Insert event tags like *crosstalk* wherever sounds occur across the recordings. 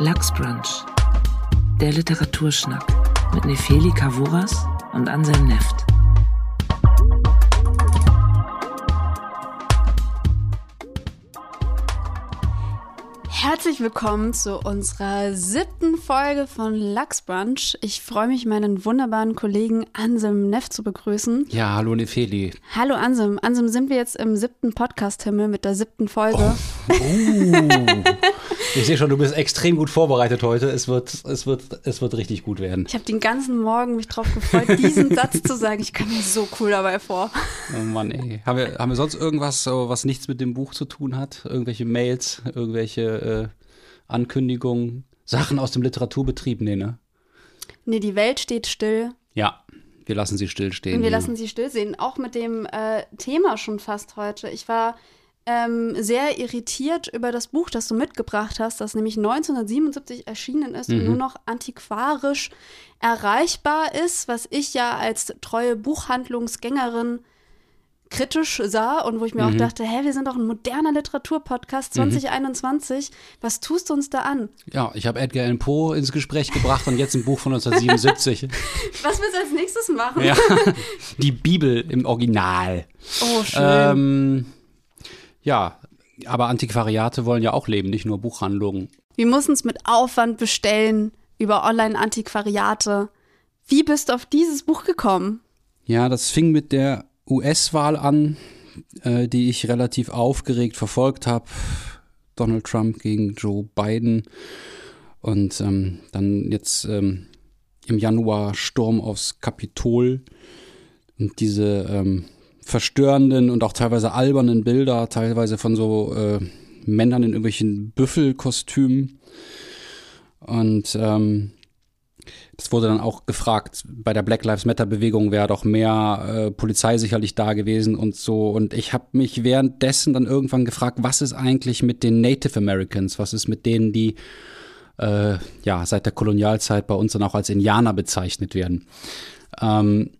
Lachsbrunch, der Literaturschnack mit Nefeli Kavuras und Anselm Neft. Herzlich willkommen zu unserer siebten Folge von Lachsbrunch. Ich freue mich, meinen wunderbaren Kollegen Ansem Neff zu begrüßen. Ja, hallo Nefeli. Hallo Ansem. Ansem, sind wir jetzt im siebten Podcast-Himmel mit der siebten Folge? Oh. Uh. ich sehe schon, du bist extrem gut vorbereitet heute. Es wird, es wird, es wird richtig gut werden. Ich habe den ganzen Morgen mich drauf gefreut, diesen Satz zu sagen. Ich kam mir so cool dabei vor. Oh Mann, ey. Haben wir, haben wir sonst irgendwas, was nichts mit dem Buch zu tun hat? Irgendwelche Mails, irgendwelche äh, Ankündigungen, Sachen aus dem Literaturbetrieb? Nee, ne? Nee, die Welt steht still. Ja, wir lassen sie stillstehen. Und wir lassen sie still sehen. Auch mit dem äh, Thema schon fast heute. Ich war ähm, sehr irritiert über das Buch, das du mitgebracht hast, das nämlich 1977 erschienen ist mhm. und nur noch antiquarisch erreichbar ist, was ich ja als treue Buchhandlungsgängerin kritisch sah und wo ich mir mhm. auch dachte, hä, wir sind doch ein moderner Literaturpodcast 2021. Mhm. Was tust du uns da an? Ja, ich habe Edgar Allan Poe ins Gespräch gebracht und jetzt ein Buch von 1977. *laughs* Was willst du als nächstes machen? Ja, *laughs* die Bibel im Original. Oh, schön. Ähm, ja, aber Antiquariate wollen ja auch leben, nicht nur Buchhandlungen. Wir mussten es mit Aufwand bestellen über Online-Antiquariate. Wie bist du auf dieses Buch gekommen? Ja, das fing mit der US-Wahl an, äh, die ich relativ aufgeregt verfolgt habe. Donald Trump gegen Joe Biden. Und ähm, dann jetzt ähm, im Januar Sturm aufs Kapitol. Und diese ähm, verstörenden und auch teilweise albernen Bilder, teilweise von so äh, Männern in irgendwelchen Büffelkostümen. Und ähm, das wurde dann auch gefragt, bei der Black Lives Matter Bewegung wäre doch mehr äh, Polizei sicherlich da gewesen und so. Und ich habe mich währenddessen dann irgendwann gefragt, was ist eigentlich mit den Native Americans? Was ist mit denen, die äh, ja seit der Kolonialzeit bei uns dann auch als Indianer bezeichnet werden? Ähm,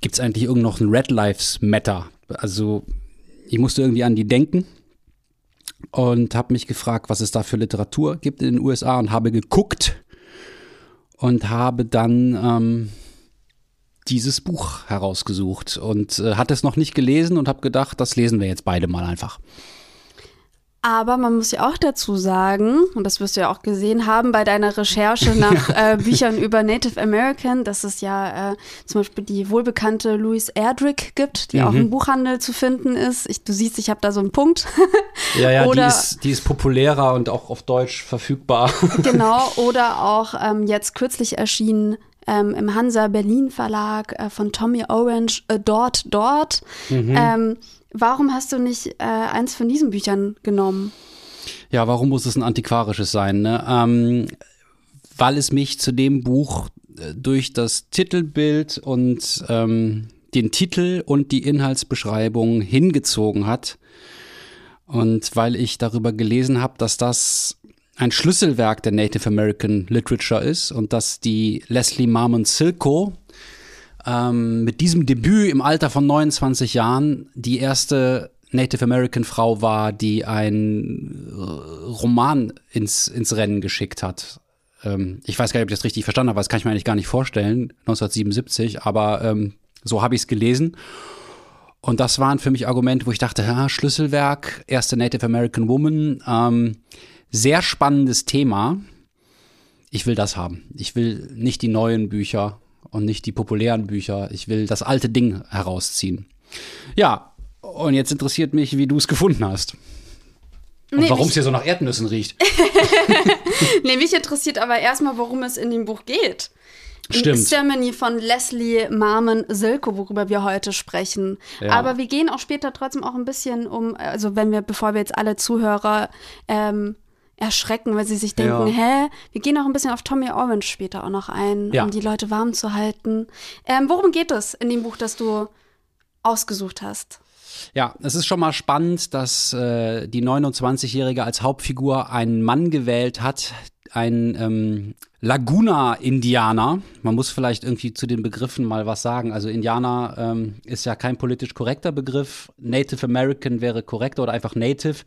Gibt es eigentlich irgend noch ein Red Lives Matter? Also ich musste irgendwie an die denken und habe mich gefragt, was es da für Literatur gibt in den USA und habe geguckt und habe dann ähm, dieses Buch herausgesucht und äh, hatte es noch nicht gelesen und habe gedacht, das lesen wir jetzt beide mal einfach. Aber man muss ja auch dazu sagen, und das wirst du ja auch gesehen haben bei deiner Recherche *laughs* nach äh, Büchern über Native American, dass es ja äh, zum Beispiel die wohlbekannte Louise Erdrich gibt, die mhm. auch im Buchhandel zu finden ist. Ich, du siehst, ich habe da so einen Punkt. ja, ja, *laughs* Oder, die, ist, die ist populärer und auch auf Deutsch verfügbar. *laughs* genau, oder auch ähm, jetzt kürzlich erschienen ähm, im Hansa Berlin Verlag äh, von Tommy Orange, Dort, Dort. Mhm. Ähm, Warum hast du nicht äh, eins von diesen Büchern genommen? Ja, warum muss es ein antiquarisches sein? Ne? Ähm, weil es mich zu dem Buch äh, durch das Titelbild und ähm, den Titel und die Inhaltsbeschreibung hingezogen hat. Und weil ich darüber gelesen habe, dass das ein Schlüsselwerk der Native American Literature ist und dass die Leslie Marmon Silko, ähm, mit diesem Debüt im Alter von 29 Jahren die erste Native American Frau war, die einen äh, Roman ins, ins Rennen geschickt hat. Ähm, ich weiß gar nicht, ob ich das richtig verstanden habe, das kann ich mir eigentlich gar nicht vorstellen, 1977, aber ähm, so habe ich es gelesen. Und das waren für mich Argumente, wo ich dachte, ja, Schlüsselwerk, erste Native American Woman, ähm, sehr spannendes Thema. Ich will das haben. Ich will nicht die neuen Bücher und nicht die populären Bücher. Ich will das alte Ding herausziehen. Ja, und jetzt interessiert mich, wie du es gefunden hast. Und nee, warum es hier so nach Erdnüssen riecht. *laughs* nee, mich interessiert aber erstmal, worum es in dem Buch geht. Stimmt. Ceremony von Leslie Marmon Silko, worüber wir heute sprechen. Ja. Aber wir gehen auch später trotzdem auch ein bisschen um, also wenn wir, bevor wir jetzt alle Zuhörer ähm, erschrecken, weil sie sich denken, ja. hä, wir gehen auch ein bisschen auf Tommy Orange später auch noch ein, ja. um die Leute warm zu halten. Ähm, worum geht es in dem Buch, das du ausgesucht hast? Ja, es ist schon mal spannend, dass äh, die 29-Jährige als Hauptfigur einen Mann gewählt hat, ein ähm, Laguna-Indianer. Man muss vielleicht irgendwie zu den Begriffen mal was sagen. Also Indianer ähm, ist ja kein politisch korrekter Begriff. Native American wäre korrekter oder einfach Native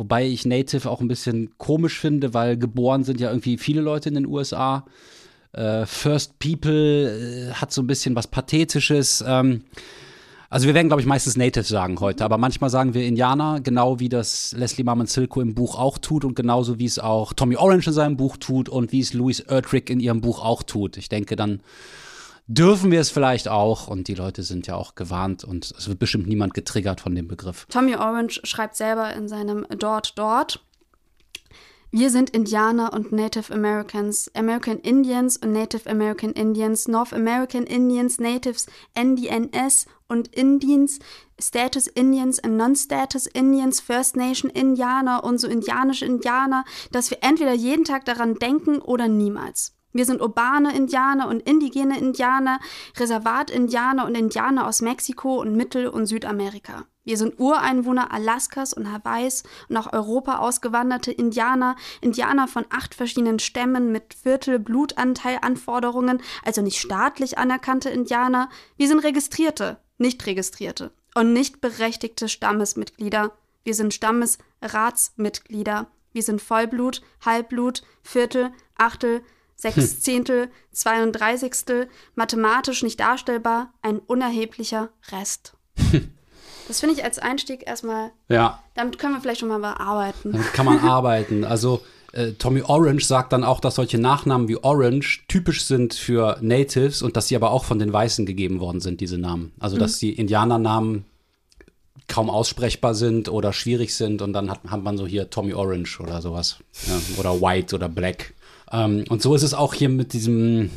Wobei ich Native auch ein bisschen komisch finde, weil geboren sind ja irgendwie viele Leute in den USA. Äh, First People äh, hat so ein bisschen was Pathetisches. Ähm, also wir werden, glaube ich, meistens Native sagen heute, aber manchmal sagen wir Indianer, genau wie das Leslie Marmon Silko im Buch auch tut und genauso wie es auch Tommy Orange in seinem Buch tut und wie es Louise Erdrich in ihrem Buch auch tut. Ich denke, dann dürfen wir es vielleicht auch und die Leute sind ja auch gewarnt und es wird bestimmt niemand getriggert von dem Begriff. Tommy Orange schreibt selber in seinem Dort Dort, wir sind Indianer und Native Americans, American Indians und Native American Indians, North American Indians, Natives, NDNS und Indians, Status Indians und Non-Status Indians, First Nation Indianer und so indianische Indianer, dass wir entweder jeden Tag daran denken oder niemals. Wir sind urbane Indianer und indigene Indianer, Reservat-Indianer und Indianer aus Mexiko und Mittel- und Südamerika. Wir sind Ureinwohner Alaskas und Hawaiis und nach Europa ausgewanderte Indianer, Indianer von acht verschiedenen Stämmen mit Viertel Blutanteil Anforderungen, also nicht staatlich anerkannte Indianer. Wir sind registrierte, nicht registrierte und nicht berechtigte Stammesmitglieder. Wir sind Stammesratsmitglieder. Wir sind Vollblut, Halbblut, Viertel, Achtel, Sechszehntel, Zweiunddreißigstel, mathematisch nicht darstellbar, ein unerheblicher Rest. Das finde ich als Einstieg erstmal. Ja. Damit können wir vielleicht schon mal bearbeiten. Damit kann man *laughs* arbeiten. Also äh, Tommy Orange sagt dann auch, dass solche Nachnamen wie Orange typisch sind für Natives und dass sie aber auch von den Weißen gegeben worden sind, diese Namen. Also dass die Indianernamen kaum aussprechbar sind oder schwierig sind und dann hat, hat man so hier Tommy Orange oder sowas. Ja, oder White oder Black. Ähm, und so ist es auch hier mit diesem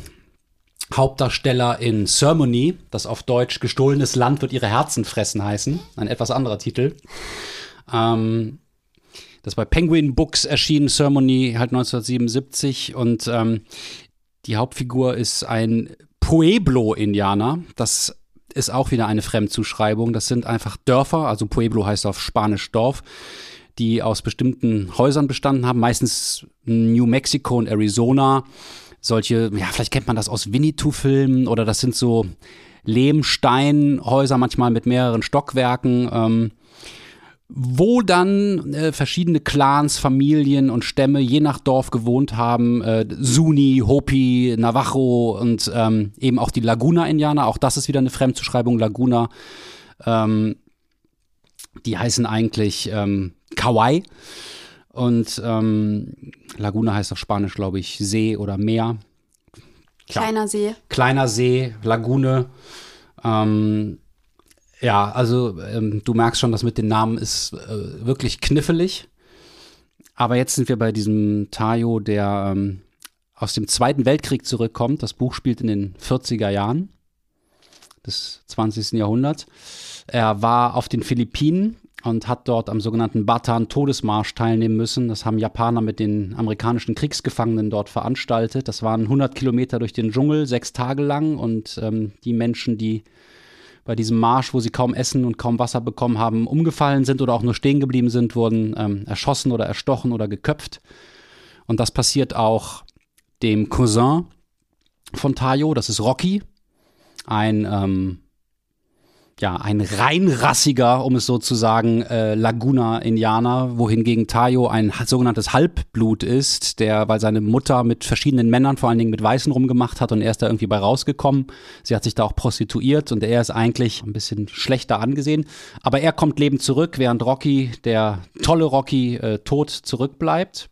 Hauptdarsteller in Ceremony, das auf Deutsch gestohlenes Land wird ihre Herzen fressen heißen. Ein etwas anderer Titel. Ähm, das bei Penguin Books erschienen, Ceremony halt 1977 und ähm, die Hauptfigur ist ein Pueblo-Indianer. Das ist auch wieder eine Fremdzuschreibung. Das sind einfach Dörfer, also Pueblo heißt auf Spanisch Dorf, die aus bestimmten Häusern bestanden haben, meistens New Mexico und Arizona. Solche, ja, vielleicht kennt man das aus Winnetou-Filmen oder das sind so Lehmsteinhäuser, manchmal mit mehreren Stockwerken. Ähm, wo dann äh, verschiedene Clans, Familien und Stämme je nach Dorf gewohnt haben. Äh, Suni, Hopi, Navajo und ähm, eben auch die Laguna-Indianer. Auch das ist wieder eine Fremdzuschreibung, Laguna. Ähm, die heißen eigentlich ähm, Kauai. Und ähm, Laguna heißt auf Spanisch, glaube ich, See oder Meer. Kleiner See. Kleiner See, Lagune. Ähm, ja, also ähm, du merkst schon, das mit den Namen ist äh, wirklich knifflig. Aber jetzt sind wir bei diesem Tayo, der ähm, aus dem Zweiten Weltkrieg zurückkommt. Das Buch spielt in den 40er Jahren des 20. Jahrhunderts. Er war auf den Philippinen und hat dort am sogenannten Batan-Todesmarsch teilnehmen müssen. Das haben Japaner mit den amerikanischen Kriegsgefangenen dort veranstaltet. Das waren 100 Kilometer durch den Dschungel, sechs Tage lang. Und ähm, die Menschen, die bei diesem Marsch, wo sie kaum Essen und kaum Wasser bekommen haben, umgefallen sind oder auch nur stehen geblieben sind, wurden ähm, erschossen oder erstochen oder geköpft. Und das passiert auch dem Cousin von Tayo, das ist Rocky, ein ähm, ja, ein reinrassiger, um es so zu sagen, äh, Laguna-Indianer, wohingegen Tayo ein sogenanntes Halbblut ist, der, weil seine Mutter mit verschiedenen Männern, vor allen Dingen mit Weißen rumgemacht hat und er ist da irgendwie bei rausgekommen. Sie hat sich da auch prostituiert und er ist eigentlich ein bisschen schlechter angesehen. Aber er kommt lebend zurück, während Rocky, der tolle Rocky, äh, tot zurückbleibt.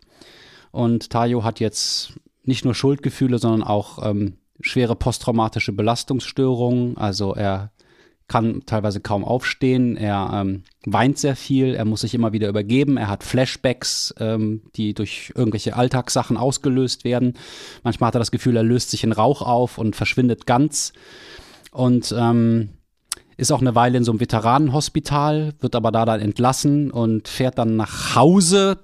Und Tayo hat jetzt nicht nur Schuldgefühle, sondern auch ähm, schwere posttraumatische Belastungsstörungen. Also er kann teilweise kaum aufstehen, er ähm, weint sehr viel, er muss sich immer wieder übergeben, er hat Flashbacks, ähm, die durch irgendwelche Alltagssachen ausgelöst werden. Manchmal hat er das Gefühl, er löst sich in Rauch auf und verschwindet ganz. Und ähm, ist auch eine Weile in so einem Veteranenhospital, wird aber da dann entlassen und fährt dann nach Hause.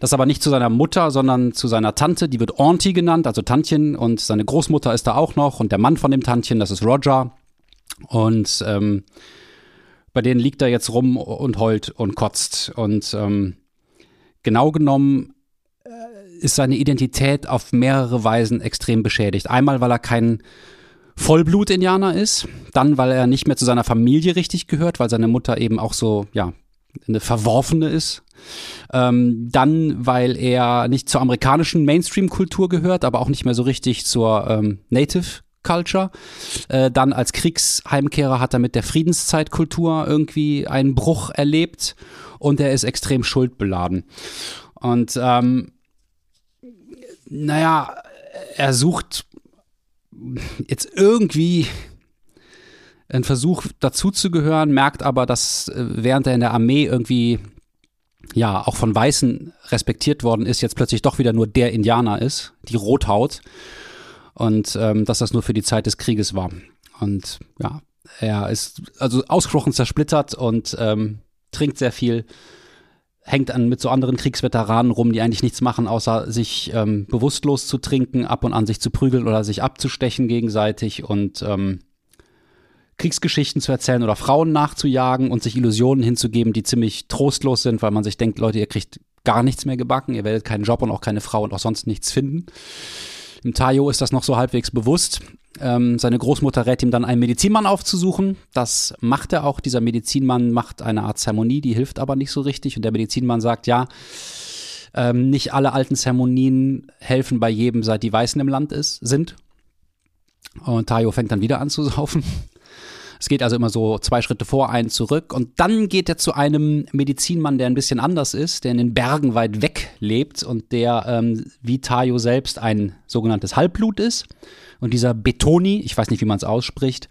Das aber nicht zu seiner Mutter, sondern zu seiner Tante, die wird Auntie genannt, also Tantchen, und seine Großmutter ist da auch noch und der Mann von dem Tantchen, das ist Roger. Und ähm, bei denen liegt er jetzt rum und heult und kotzt. Und ähm, genau genommen äh, ist seine Identität auf mehrere Weisen extrem beschädigt. Einmal, weil er kein Vollblut-Indianer ist, dann, weil er nicht mehr zu seiner Familie richtig gehört, weil seine Mutter eben auch so, ja, eine verworfene ist. Ähm, dann, weil er nicht zur amerikanischen Mainstream-Kultur gehört, aber auch nicht mehr so richtig zur ähm, Native Culture. Äh, dann als Kriegsheimkehrer hat er mit der Friedenszeitkultur irgendwie einen Bruch erlebt und er ist extrem schuldbeladen. Und ähm, naja, er sucht jetzt irgendwie einen Versuch dazuzugehören, merkt aber, dass äh, während er in der Armee irgendwie ja auch von Weißen respektiert worden ist, jetzt plötzlich doch wieder nur der Indianer ist, die Rothaut und ähm, dass das nur für die Zeit des Krieges war. Und ja, er ist also ausgesprochen zersplittert und ähm, trinkt sehr viel, hängt an mit so anderen Kriegsveteranen rum, die eigentlich nichts machen, außer sich ähm, bewusstlos zu trinken, ab und an sich zu prügeln oder sich abzustechen gegenseitig und ähm, Kriegsgeschichten zu erzählen oder Frauen nachzujagen und sich Illusionen hinzugeben, die ziemlich trostlos sind, weil man sich denkt, Leute, ihr kriegt gar nichts mehr gebacken, ihr werdet keinen Job und auch keine Frau und auch sonst nichts finden. Im Tayo ist das noch so halbwegs bewusst. Ähm, seine Großmutter rät ihm dann, einen Medizinmann aufzusuchen. Das macht er auch. Dieser Medizinmann macht eine Art Zeremonie, die hilft aber nicht so richtig. Und der Medizinmann sagt, ja, ähm, nicht alle alten Zeremonien helfen bei jedem, seit die Weißen im Land ist, sind. Und Tayo fängt dann wieder an zu saufen. Es geht also immer so zwei Schritte vor, einen zurück. Und dann geht er zu einem Medizinmann, der ein bisschen anders ist, der in den Bergen weit weg lebt und der ähm, wie Tayo selbst ein sogenanntes Halbblut ist. Und dieser Betoni, ich weiß nicht, wie man es ausspricht,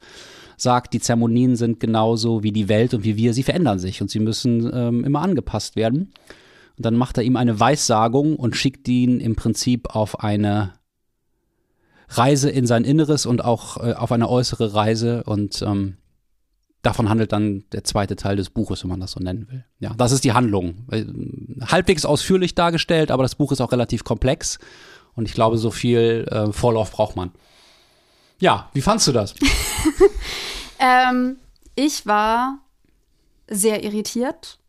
sagt, die Zeremonien sind genauso wie die Welt und wie wir, sie verändern sich und sie müssen ähm, immer angepasst werden. Und dann macht er ihm eine Weissagung und schickt ihn im Prinzip auf eine Reise in sein Inneres und auch äh, auf eine äußere Reise und ähm, davon handelt dann der zweite Teil des Buches, wenn man das so nennen will. Ja, das ist die Handlung. Äh, halbwegs ausführlich dargestellt, aber das Buch ist auch relativ komplex und ich glaube, so viel äh, Vorlauf braucht man. Ja, wie fandst du das? *laughs* ähm, ich war sehr irritiert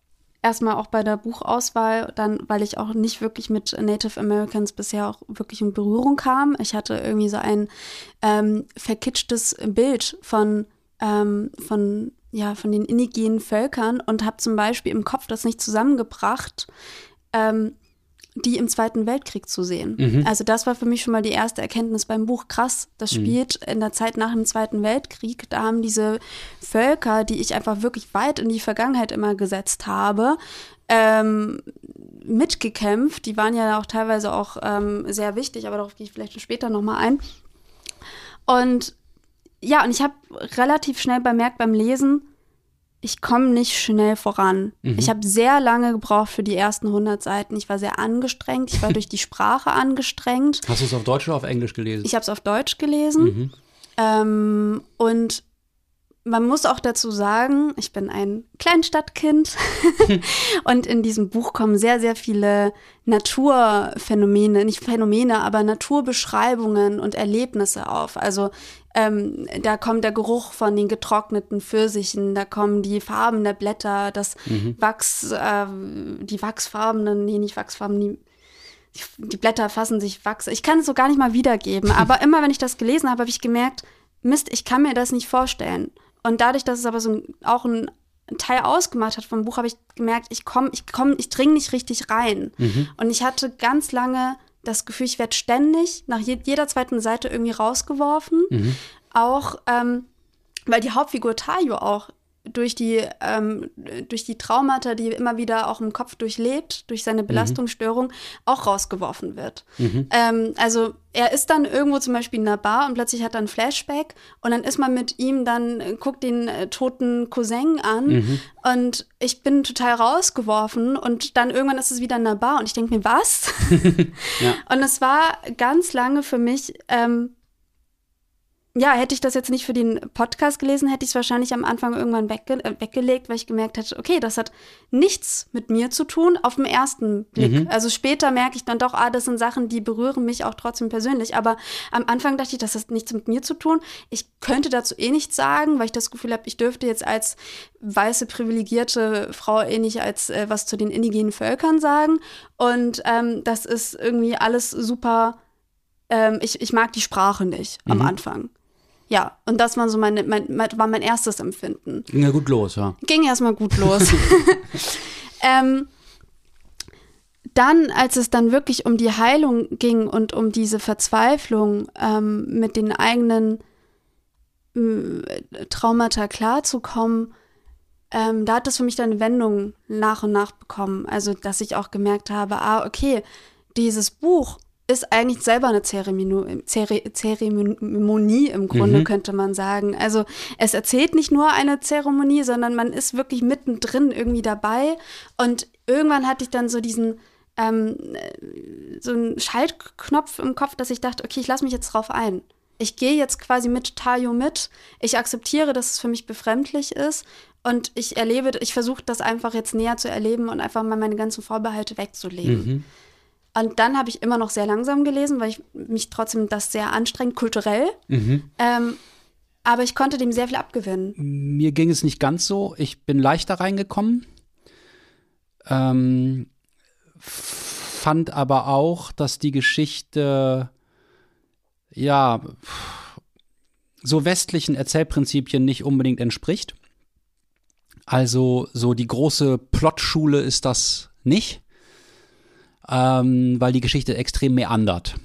erstmal auch bei der Buchauswahl, dann, weil ich auch nicht wirklich mit Native Americans bisher auch wirklich in Berührung kam. Ich hatte irgendwie so ein ähm, verkitschtes Bild von, ähm, von, ja, von den indigenen Völkern und habe zum Beispiel im Kopf das nicht zusammengebracht, ähm, die im Zweiten Weltkrieg zu sehen. Mhm. Also das war für mich schon mal die erste Erkenntnis beim Buch. Krass, das mhm. spielt mhm. in der Zeit nach dem Zweiten Weltkrieg. Da haben diese Völker, die ich einfach wirklich weit in die Vergangenheit immer gesetzt habe, ähm, mitgekämpft. Die waren ja auch teilweise auch ähm, sehr wichtig, aber darauf gehe ich vielleicht später nochmal ein. Und ja, und ich habe relativ schnell bemerkt beim Lesen, ich komme nicht schnell voran. Mhm. Ich habe sehr lange gebraucht für die ersten 100 Seiten. Ich war sehr angestrengt. Ich war *laughs* durch die Sprache angestrengt. Hast du es auf Deutsch oder auf Englisch gelesen? Ich habe es auf Deutsch gelesen. Mhm. Ähm, und man muss auch dazu sagen, ich bin ein Kleinstadtkind *laughs* und in diesem Buch kommen sehr, sehr viele Naturphänomene, nicht Phänomene, aber Naturbeschreibungen und Erlebnisse auf. Also ähm, da kommt der Geruch von den getrockneten Pfirsichen, da kommen die Farben der Blätter, das mhm. Wachs, äh, die wachsfarbenen, nee, nicht wachsfarben, die die Blätter fassen sich Wachs. Ich kann es so gar nicht mal wiedergeben, *laughs* aber immer wenn ich das gelesen habe, habe ich gemerkt, Mist, ich kann mir das nicht vorstellen. Und dadurch, dass es aber so auch ein Teil ausgemacht hat vom Buch, habe ich gemerkt, ich komme, ich komme, ich dringe nicht richtig rein. Mhm. Und ich hatte ganz lange das Gefühl, ich werde ständig nach je jeder zweiten Seite irgendwie rausgeworfen. Mhm. Auch ähm, weil die Hauptfigur Tayo auch durch die, ähm, durch die Traumata, die immer wieder auch im Kopf durchlebt, durch seine mhm. Belastungsstörung, mhm. auch rausgeworfen wird. Mhm. Ähm, also er ist dann irgendwo zum Beispiel in einer Bar und plötzlich hat er ein Flashback und dann ist man mit ihm dann, äh, guckt den äh, toten Cousin an mhm. und ich bin total rausgeworfen und dann irgendwann ist es wieder in einer Bar und ich denke mir, was? *laughs* ja. Und es war ganz lange für mich ähm, ja, hätte ich das jetzt nicht für den Podcast gelesen, hätte ich es wahrscheinlich am Anfang irgendwann wegge äh, weggelegt, weil ich gemerkt hätte, okay, das hat nichts mit mir zu tun auf den ersten Blick. Mhm. Also später merke ich dann doch, ah, das sind Sachen, die berühren mich auch trotzdem persönlich. Aber am Anfang dachte ich, das hat nichts mit mir zu tun. Ich könnte dazu eh nichts sagen, weil ich das Gefühl habe, ich dürfte jetzt als weiße privilegierte Frau eh nicht als äh, was zu den indigenen Völkern sagen. Und ähm, das ist irgendwie alles super. Ähm, ich, ich mag die Sprache nicht mhm. am Anfang. Ja, und das war so meine, mein, mein, war mein erstes Empfinden. Ging ja gut los, ja. Ging erstmal gut los. *laughs* *laughs* ähm, dann, als es dann wirklich um die Heilung ging und um diese Verzweiflung ähm, mit den eigenen äh, Traumata klarzukommen, ähm, da hat das für mich dann eine Wendung nach und nach bekommen. Also, dass ich auch gemerkt habe, ah, okay, dieses Buch ist eigentlich selber eine Zeremonie, Zeremonie im Grunde, mhm. könnte man sagen. Also es erzählt nicht nur eine Zeremonie, sondern man ist wirklich mittendrin irgendwie dabei. Und irgendwann hatte ich dann so diesen, ähm, so einen Schaltknopf im Kopf, dass ich dachte, okay, ich lasse mich jetzt drauf ein. Ich gehe jetzt quasi mit Tayo mit. Ich akzeptiere, dass es für mich befremdlich ist. Und ich erlebe, ich versuche das einfach jetzt näher zu erleben und einfach mal meine ganzen Vorbehalte wegzulegen. Mhm. Und dann habe ich immer noch sehr langsam gelesen, weil ich mich trotzdem das sehr anstrengt, kulturell. Mhm. Ähm, aber ich konnte dem sehr viel abgewinnen. Mir ging es nicht ganz so. Ich bin leichter reingekommen. Ähm, fand aber auch, dass die Geschichte ja so westlichen Erzählprinzipien nicht unbedingt entspricht. Also so die große Plotschule ist das nicht ähm, weil die Geschichte extrem meandert.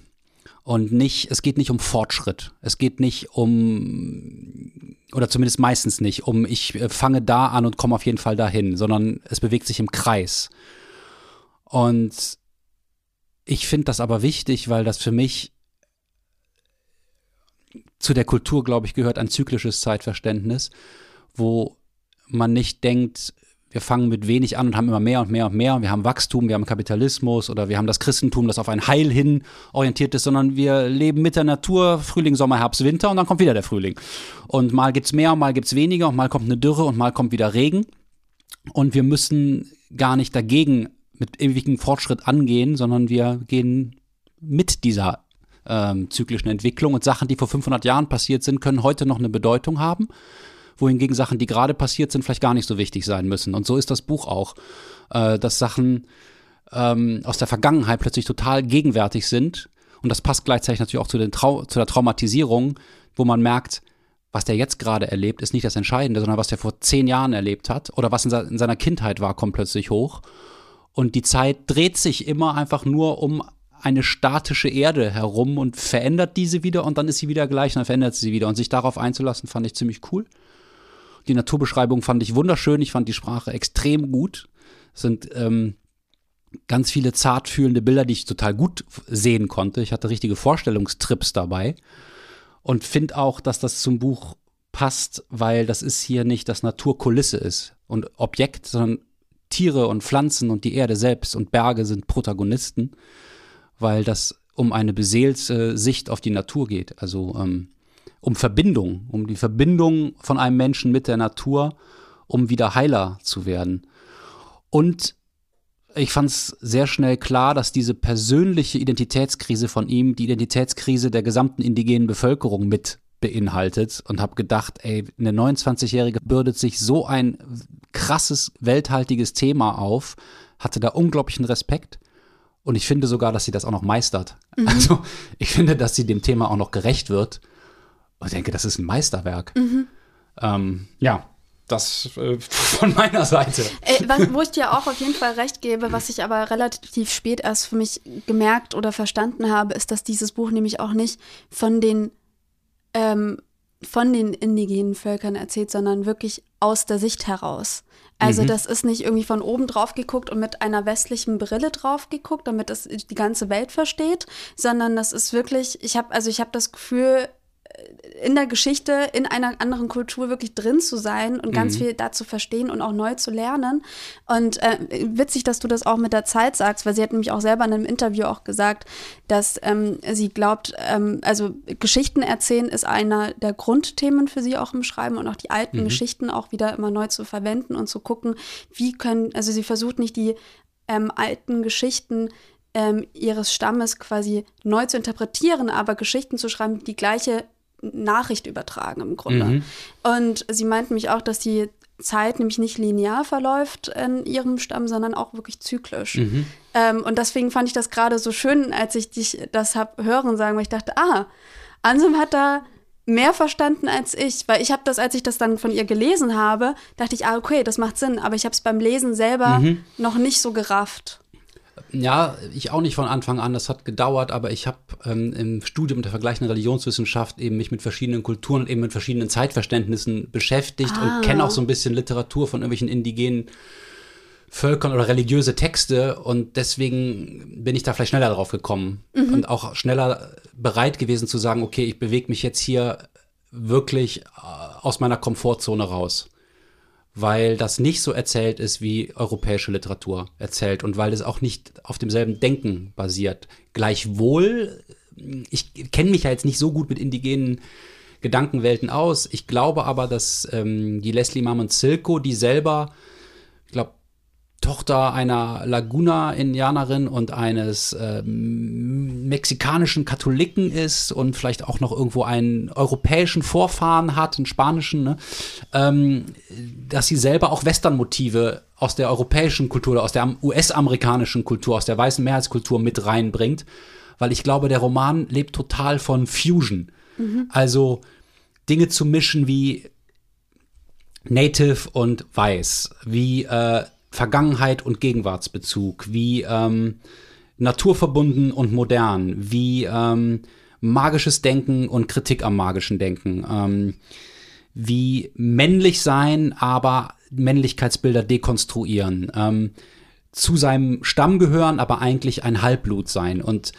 Und nicht, es geht nicht um Fortschritt. Es geht nicht um, oder zumindest meistens nicht, um ich äh, fange da an und komme auf jeden Fall dahin, sondern es bewegt sich im Kreis. Und ich finde das aber wichtig, weil das für mich zu der Kultur, glaube ich, gehört ein zyklisches Zeitverständnis, wo man nicht denkt, wir fangen mit wenig an und haben immer mehr und mehr und mehr. Wir haben Wachstum, wir haben Kapitalismus oder wir haben das Christentum, das auf ein Heil hin orientiert ist, sondern wir leben mit der Natur, Frühling, Sommer, Herbst, Winter und dann kommt wieder der Frühling. Und mal gibt es mehr, mal gibt es weniger und mal kommt eine Dürre und mal kommt wieder Regen. Und wir müssen gar nicht dagegen mit ewigem Fortschritt angehen, sondern wir gehen mit dieser ähm, zyklischen Entwicklung und Sachen, die vor 500 Jahren passiert sind, können heute noch eine Bedeutung haben wohingegen Sachen, die gerade passiert sind, vielleicht gar nicht so wichtig sein müssen. Und so ist das Buch auch, äh, dass Sachen ähm, aus der Vergangenheit plötzlich total gegenwärtig sind. Und das passt gleichzeitig natürlich auch zu, den Trau zu der Traumatisierung, wo man merkt, was der jetzt gerade erlebt, ist nicht das Entscheidende, sondern was der vor zehn Jahren erlebt hat oder was in, in seiner Kindheit war, kommt plötzlich hoch. Und die Zeit dreht sich immer einfach nur um eine statische Erde herum und verändert diese wieder und dann ist sie wieder gleich und dann verändert sie wieder. Und sich darauf einzulassen, fand ich ziemlich cool. Die Naturbeschreibung fand ich wunderschön. Ich fand die Sprache extrem gut. Es sind ähm, ganz viele zartfühlende Bilder, die ich total gut sehen konnte. Ich hatte richtige Vorstellungstrips dabei und finde auch, dass das zum Buch passt, weil das ist hier nicht das Naturkulisse ist und Objekt, sondern Tiere und Pflanzen und die Erde selbst und Berge sind Protagonisten, weil das um eine beseelte Sicht auf die Natur geht. Also ähm, um Verbindung, um die Verbindung von einem Menschen mit der Natur, um wieder Heiler zu werden. Und ich fand es sehr schnell klar, dass diese persönliche Identitätskrise von ihm die Identitätskrise der gesamten indigenen Bevölkerung mit beinhaltet und habe gedacht, ey, eine 29-Jährige bürdet sich so ein krasses, welthaltiges Thema auf, hatte da unglaublichen Respekt und ich finde sogar, dass sie das auch noch meistert. Mhm. Also ich finde, dass sie dem Thema auch noch gerecht wird und denke, das ist ein Meisterwerk. Mhm. Ähm, ja, das äh, *laughs* von meiner Seite. Äh, was, wo ich dir auch auf jeden Fall recht gebe, was ich aber relativ spät erst für mich gemerkt oder verstanden habe, ist, dass dieses Buch nämlich auch nicht von den ähm, von den indigenen Völkern erzählt, sondern wirklich aus der Sicht heraus. Also mhm. das ist nicht irgendwie von oben drauf geguckt und mit einer westlichen Brille drauf geguckt, damit es die ganze Welt versteht, sondern das ist wirklich, ich habe also ich habe das Gefühl, in der Geschichte, in einer anderen Kultur wirklich drin zu sein und ganz mhm. viel da zu verstehen und auch neu zu lernen. Und äh, witzig, dass du das auch mit der Zeit sagst, weil sie hat nämlich auch selber in einem Interview auch gesagt, dass ähm, sie glaubt, ähm, also Geschichten erzählen ist einer der Grundthemen für sie auch im Schreiben und auch die alten mhm. Geschichten auch wieder immer neu zu verwenden und zu gucken, wie können, also sie versucht nicht die ähm, alten Geschichten ähm, ihres Stammes quasi neu zu interpretieren, aber Geschichten zu schreiben, die gleiche Nachricht übertragen im Grunde. Mhm. Und sie meinten mich auch, dass die Zeit nämlich nicht linear verläuft in ihrem Stamm, sondern auch wirklich zyklisch. Mhm. Ähm, und deswegen fand ich das gerade so schön, als ich dich das habe hören sagen, weil ich dachte, ah, Ansem hat da mehr verstanden als ich, weil ich habe das, als ich das dann von ihr gelesen habe, dachte ich, ah, okay, das macht Sinn, aber ich habe es beim Lesen selber Mhm. noch nicht so gerafft. Ja, ich auch nicht von Anfang an, das hat gedauert, aber ich habe ähm, im Studium der vergleichenden Religionswissenschaft eben mich mit verschiedenen Kulturen und eben mit verschiedenen Zeitverständnissen beschäftigt Ah. und kenne auch so ein bisschen Literatur von irgendwelchen indigenen Völkern oder religiöse Texte und deswegen bin ich da vielleicht schneller drauf gekommen und auch schneller bereit gewesen zu sagen, okay, ich bewege mich jetzt hier wirklich äh, aus meiner Komfortzone raus weil das nicht so erzählt ist, wie europäische Literatur erzählt und weil es auch nicht auf demselben Denken basiert. Gleichwohl, ich kenne mich ja jetzt nicht so gut mit indigenen Gedankenwelten aus. Ich glaube aber, dass ähm, die Leslie Marmon Silko, die selber, ich glaube, Tochter einer Laguna-Indianerin und eines ähm, mexikanischen Katholiken ist und vielleicht auch noch irgendwo einen europäischen Vorfahren hat, einen spanischen, ne? ähm, dass sie selber auch Western-Motive aus der europäischen Kultur, aus der US-amerikanischen Kultur, aus der weißen Mehrheitskultur mit reinbringt, weil ich glaube, der Roman lebt total von Fusion. Also Dinge zu mischen wie Native und Weiß, wie äh, Vergangenheit und Gegenwartsbezug, wie ähm, naturverbunden und modern, wie ähm, magisches Denken und Kritik am magischen Denken, ähm, wie männlich sein, aber Männlichkeitsbilder dekonstruieren, ähm, zu seinem Stamm gehören, aber eigentlich ein Halbblut sein. Und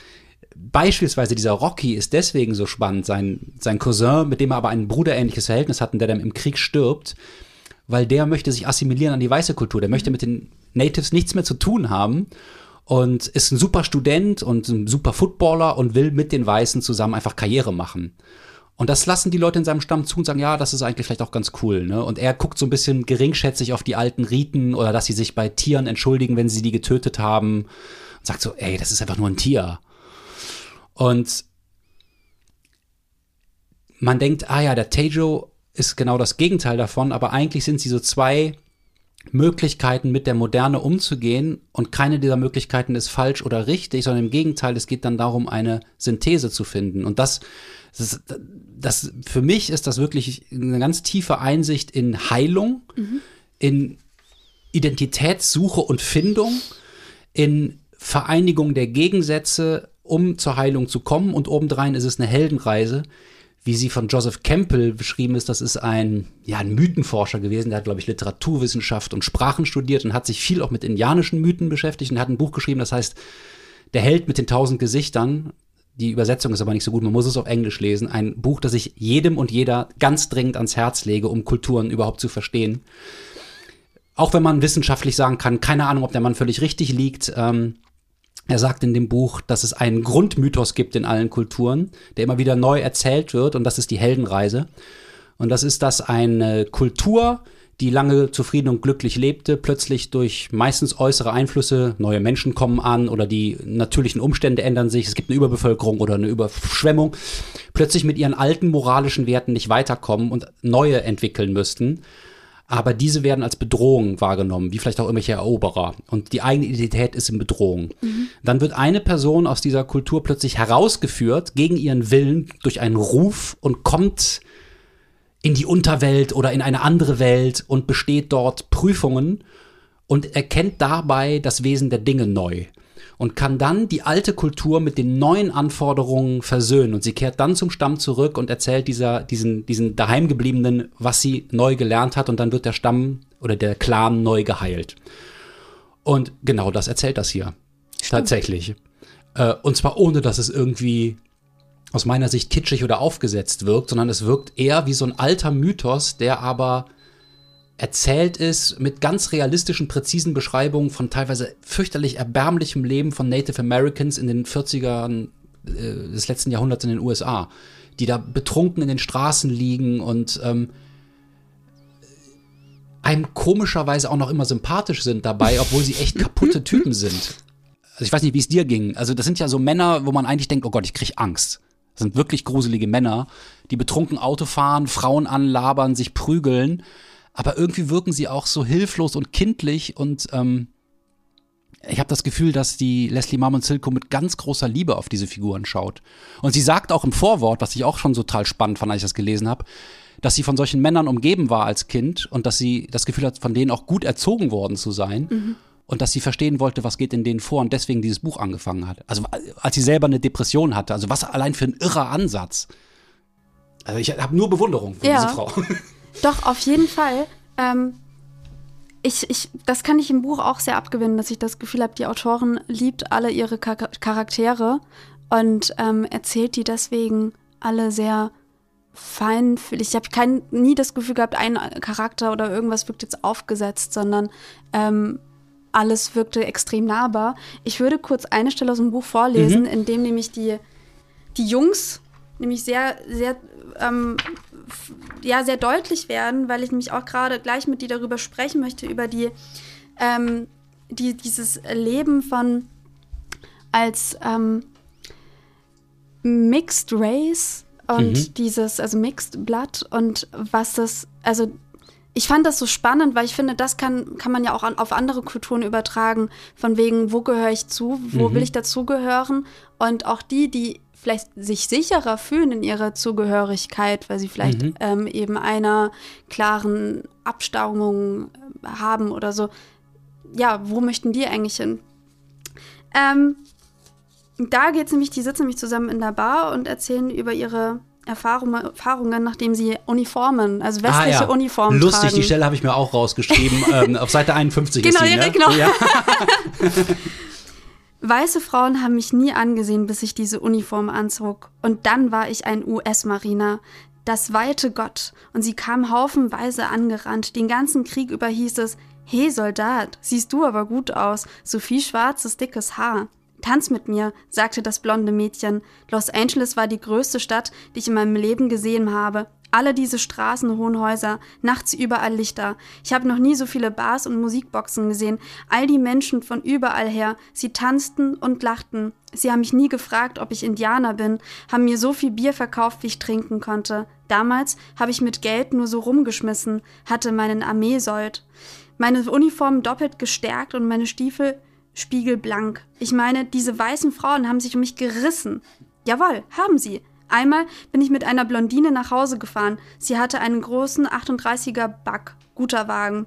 Beispielsweise dieser Rocky ist deswegen so spannend, sein, sein Cousin, mit dem er aber ein bruderähnliches Verhältnis hat und der dann im Krieg stirbt, weil der möchte sich assimilieren an die weiße Kultur. Der möchte mit den Natives nichts mehr zu tun haben und ist ein super Student und ein super Footballer und will mit den Weißen zusammen einfach Karriere machen. Und das lassen die Leute in seinem Stamm zu und sagen, ja, das ist eigentlich vielleicht auch ganz cool. Ne? Und er guckt so ein bisschen geringschätzig auf die alten Riten oder dass sie sich bei Tieren entschuldigen, wenn sie die getötet haben. Und sagt so, ey, das ist einfach nur ein Tier. Und man denkt, ah ja, der Tejo ist genau das Gegenteil davon, aber eigentlich sind sie so zwei Möglichkeiten, mit der Moderne umzugehen und keine dieser Möglichkeiten ist falsch oder richtig, sondern im Gegenteil, es geht dann darum, eine Synthese zu finden. Und das, das, das für mich ist das wirklich eine ganz tiefe Einsicht in Heilung, in Identitätssuche und Findung, in Vereinigung der Gegensätze, um zur Heilung zu kommen. Und obendrein ist es eine Heldenreise, wie sie von Joseph Campbell beschrieben ist. Das ist ein, ja, ein Mythenforscher gewesen. Der hat, glaube ich, Literaturwissenschaft und Sprachen studiert und hat sich viel auch mit indianischen Mythen beschäftigt und hat ein Buch geschrieben, das heißt Der Held mit den tausend Gesichtern. Die Übersetzung ist aber nicht so gut, man muss es auf Englisch lesen. Ein Buch, das ich jedem und jeder ganz dringend ans Herz lege, um Kulturen überhaupt zu verstehen. Auch wenn man wissenschaftlich sagen kann, keine Ahnung, ob der Mann völlig richtig liegt. Ähm, er sagt in dem Buch, dass es einen Grundmythos gibt in allen Kulturen, der immer wieder neu erzählt wird, und das ist die Heldenreise. Und das ist, dass eine Kultur, die lange zufrieden und glücklich lebte, plötzlich durch meistens äußere Einflüsse, neue Menschen kommen an oder die natürlichen Umstände ändern sich, es gibt eine Überbevölkerung oder eine Überschwemmung, plötzlich mit ihren alten moralischen Werten nicht weiterkommen und neue entwickeln müssten. Aber diese werden als Bedrohung wahrgenommen, wie vielleicht auch irgendwelche Eroberer. Und die eigene Identität ist in Bedrohung. Dann wird eine Person aus dieser Kultur plötzlich herausgeführt, gegen ihren Willen, durch einen Ruf und kommt in die Unterwelt oder in eine andere Welt und besteht dort Prüfungen und erkennt dabei das Wesen der Dinge neu und kann dann die alte Kultur mit den neuen Anforderungen versöhnen. Und sie kehrt dann zum Stamm zurück und erzählt dieser, diesen, diesen daheimgebliebenen, was sie neu gelernt hat. Und dann wird der Stamm oder der Clan neu geheilt. Und genau das erzählt das hier. Tatsächlich. Äh, und zwar ohne, dass es irgendwie aus meiner Sicht kitschig oder aufgesetzt wirkt, sondern es wirkt eher wie so ein alter Mythos, der aber erzählt ist mit ganz realistischen, präzisen Beschreibungen von teilweise fürchterlich erbärmlichem Leben von Native Americans in den 40ern äh, des letzten Jahrhunderts in den USA, die da betrunken in den Straßen liegen und ähm, einem komischerweise auch noch immer sympathisch sind dabei, *laughs* obwohl sie echt kaputte Typen sind. Also ich weiß nicht, wie es dir ging. Also das sind ja so Männer, wo man eigentlich denkt, oh Gott, ich krieg Angst. Das sind wirklich gruselige Männer, die betrunken Auto fahren, Frauen anlabern, sich prügeln aber irgendwie wirken sie auch so hilflos und kindlich und ähm, ich habe das Gefühl, dass die Leslie Marmon Silko mit ganz großer Liebe auf diese Figuren schaut. Und sie sagt auch im Vorwort, was ich auch schon total spannend fand, als ich das gelesen habe, dass sie von solchen Männern umgeben war als Kind und dass sie das Gefühl hat, von denen auch gut erzogen worden zu sein. Mhm. Und dass sie verstehen wollte, was geht in denen vor und deswegen dieses Buch angefangen hat. Also als sie selber eine Depression hatte. Also was allein für ein irrer Ansatz. Also ich habe nur Bewunderung für ja. diese Frau. *laughs* Doch, auf jeden Fall. Ähm, ich, ich, das kann ich im Buch auch sehr abgewinnen, dass ich das Gefühl habe, die Autorin liebt alle ihre Charaktere und ähm, erzählt die deswegen alle sehr feinfühlig. Ich habe kein, nie das Gefühl gehabt, ein Charakter oder irgendwas wirkt jetzt aufgesetzt, sondern ähm, alles wirkte extrem nahbar. Ich würde kurz eine Stelle aus dem Buch vorlesen, mhm. in dem nämlich die, die Jungs nämlich sehr, sehr, ähm, ja, sehr deutlich werden, weil ich nämlich auch gerade gleich mit dir darüber sprechen möchte, über die, ähm, die dieses Leben von als ähm, Mixed Race und mhm. dieses, also Mixed Blood und was das, also ich fand das so spannend, weil ich finde, das kann, kann man ja auch an, auf andere Kulturen übertragen, von wegen, wo gehöre ich zu, wo mhm. will ich dazugehören und auch die, die vielleicht sich sicherer fühlen in ihrer Zugehörigkeit, weil sie vielleicht mhm. ähm, eben einer klaren Abstammung haben oder so. Ja, wo möchten die eigentlich hin? Ähm, da geht es nämlich, die sitzen nämlich zusammen in der Bar und erzählen über ihre Erfahrungen, Erfahrungen, nachdem sie Uniformen, also westliche ah, ja. Uniformen Lustig, tragen. die Stelle habe ich mir auch rausgeschrieben. ähm, auf Seite 51 genau, ist die, ne? genau. Ja. *laughs* Weiße Frauen haben mich nie angesehen, bis ich diese Uniform anzog. Und dann war ich ein US-Mariner. Das weite Gott. Und sie kam haufenweise angerannt. Den ganzen Krieg über hieß es, Hey Soldat, siehst du aber gut aus. So viel schwarzes, dickes Haar. Tanz mit mir, sagte das blonde Mädchen. Los Angeles war die größte Stadt, die ich in meinem Leben gesehen habe. Alle diese Straßen, hohen Häuser, nachts überall Lichter. Ich habe noch nie so viele Bars und Musikboxen gesehen. All die Menschen von überall her, sie tanzten und lachten. Sie haben mich nie gefragt, ob ich Indianer bin, haben mir so viel Bier verkauft, wie ich trinken konnte. Damals habe ich mit Geld nur so rumgeschmissen, hatte meinen Armeesold. Meine Uniform doppelt gestärkt und meine Stiefel spiegelblank. Ich meine, diese weißen Frauen haben sich um mich gerissen. Jawohl, haben sie. Einmal bin ich mit einer Blondine nach Hause gefahren. Sie hatte einen großen 38er Bug, guter Wagen.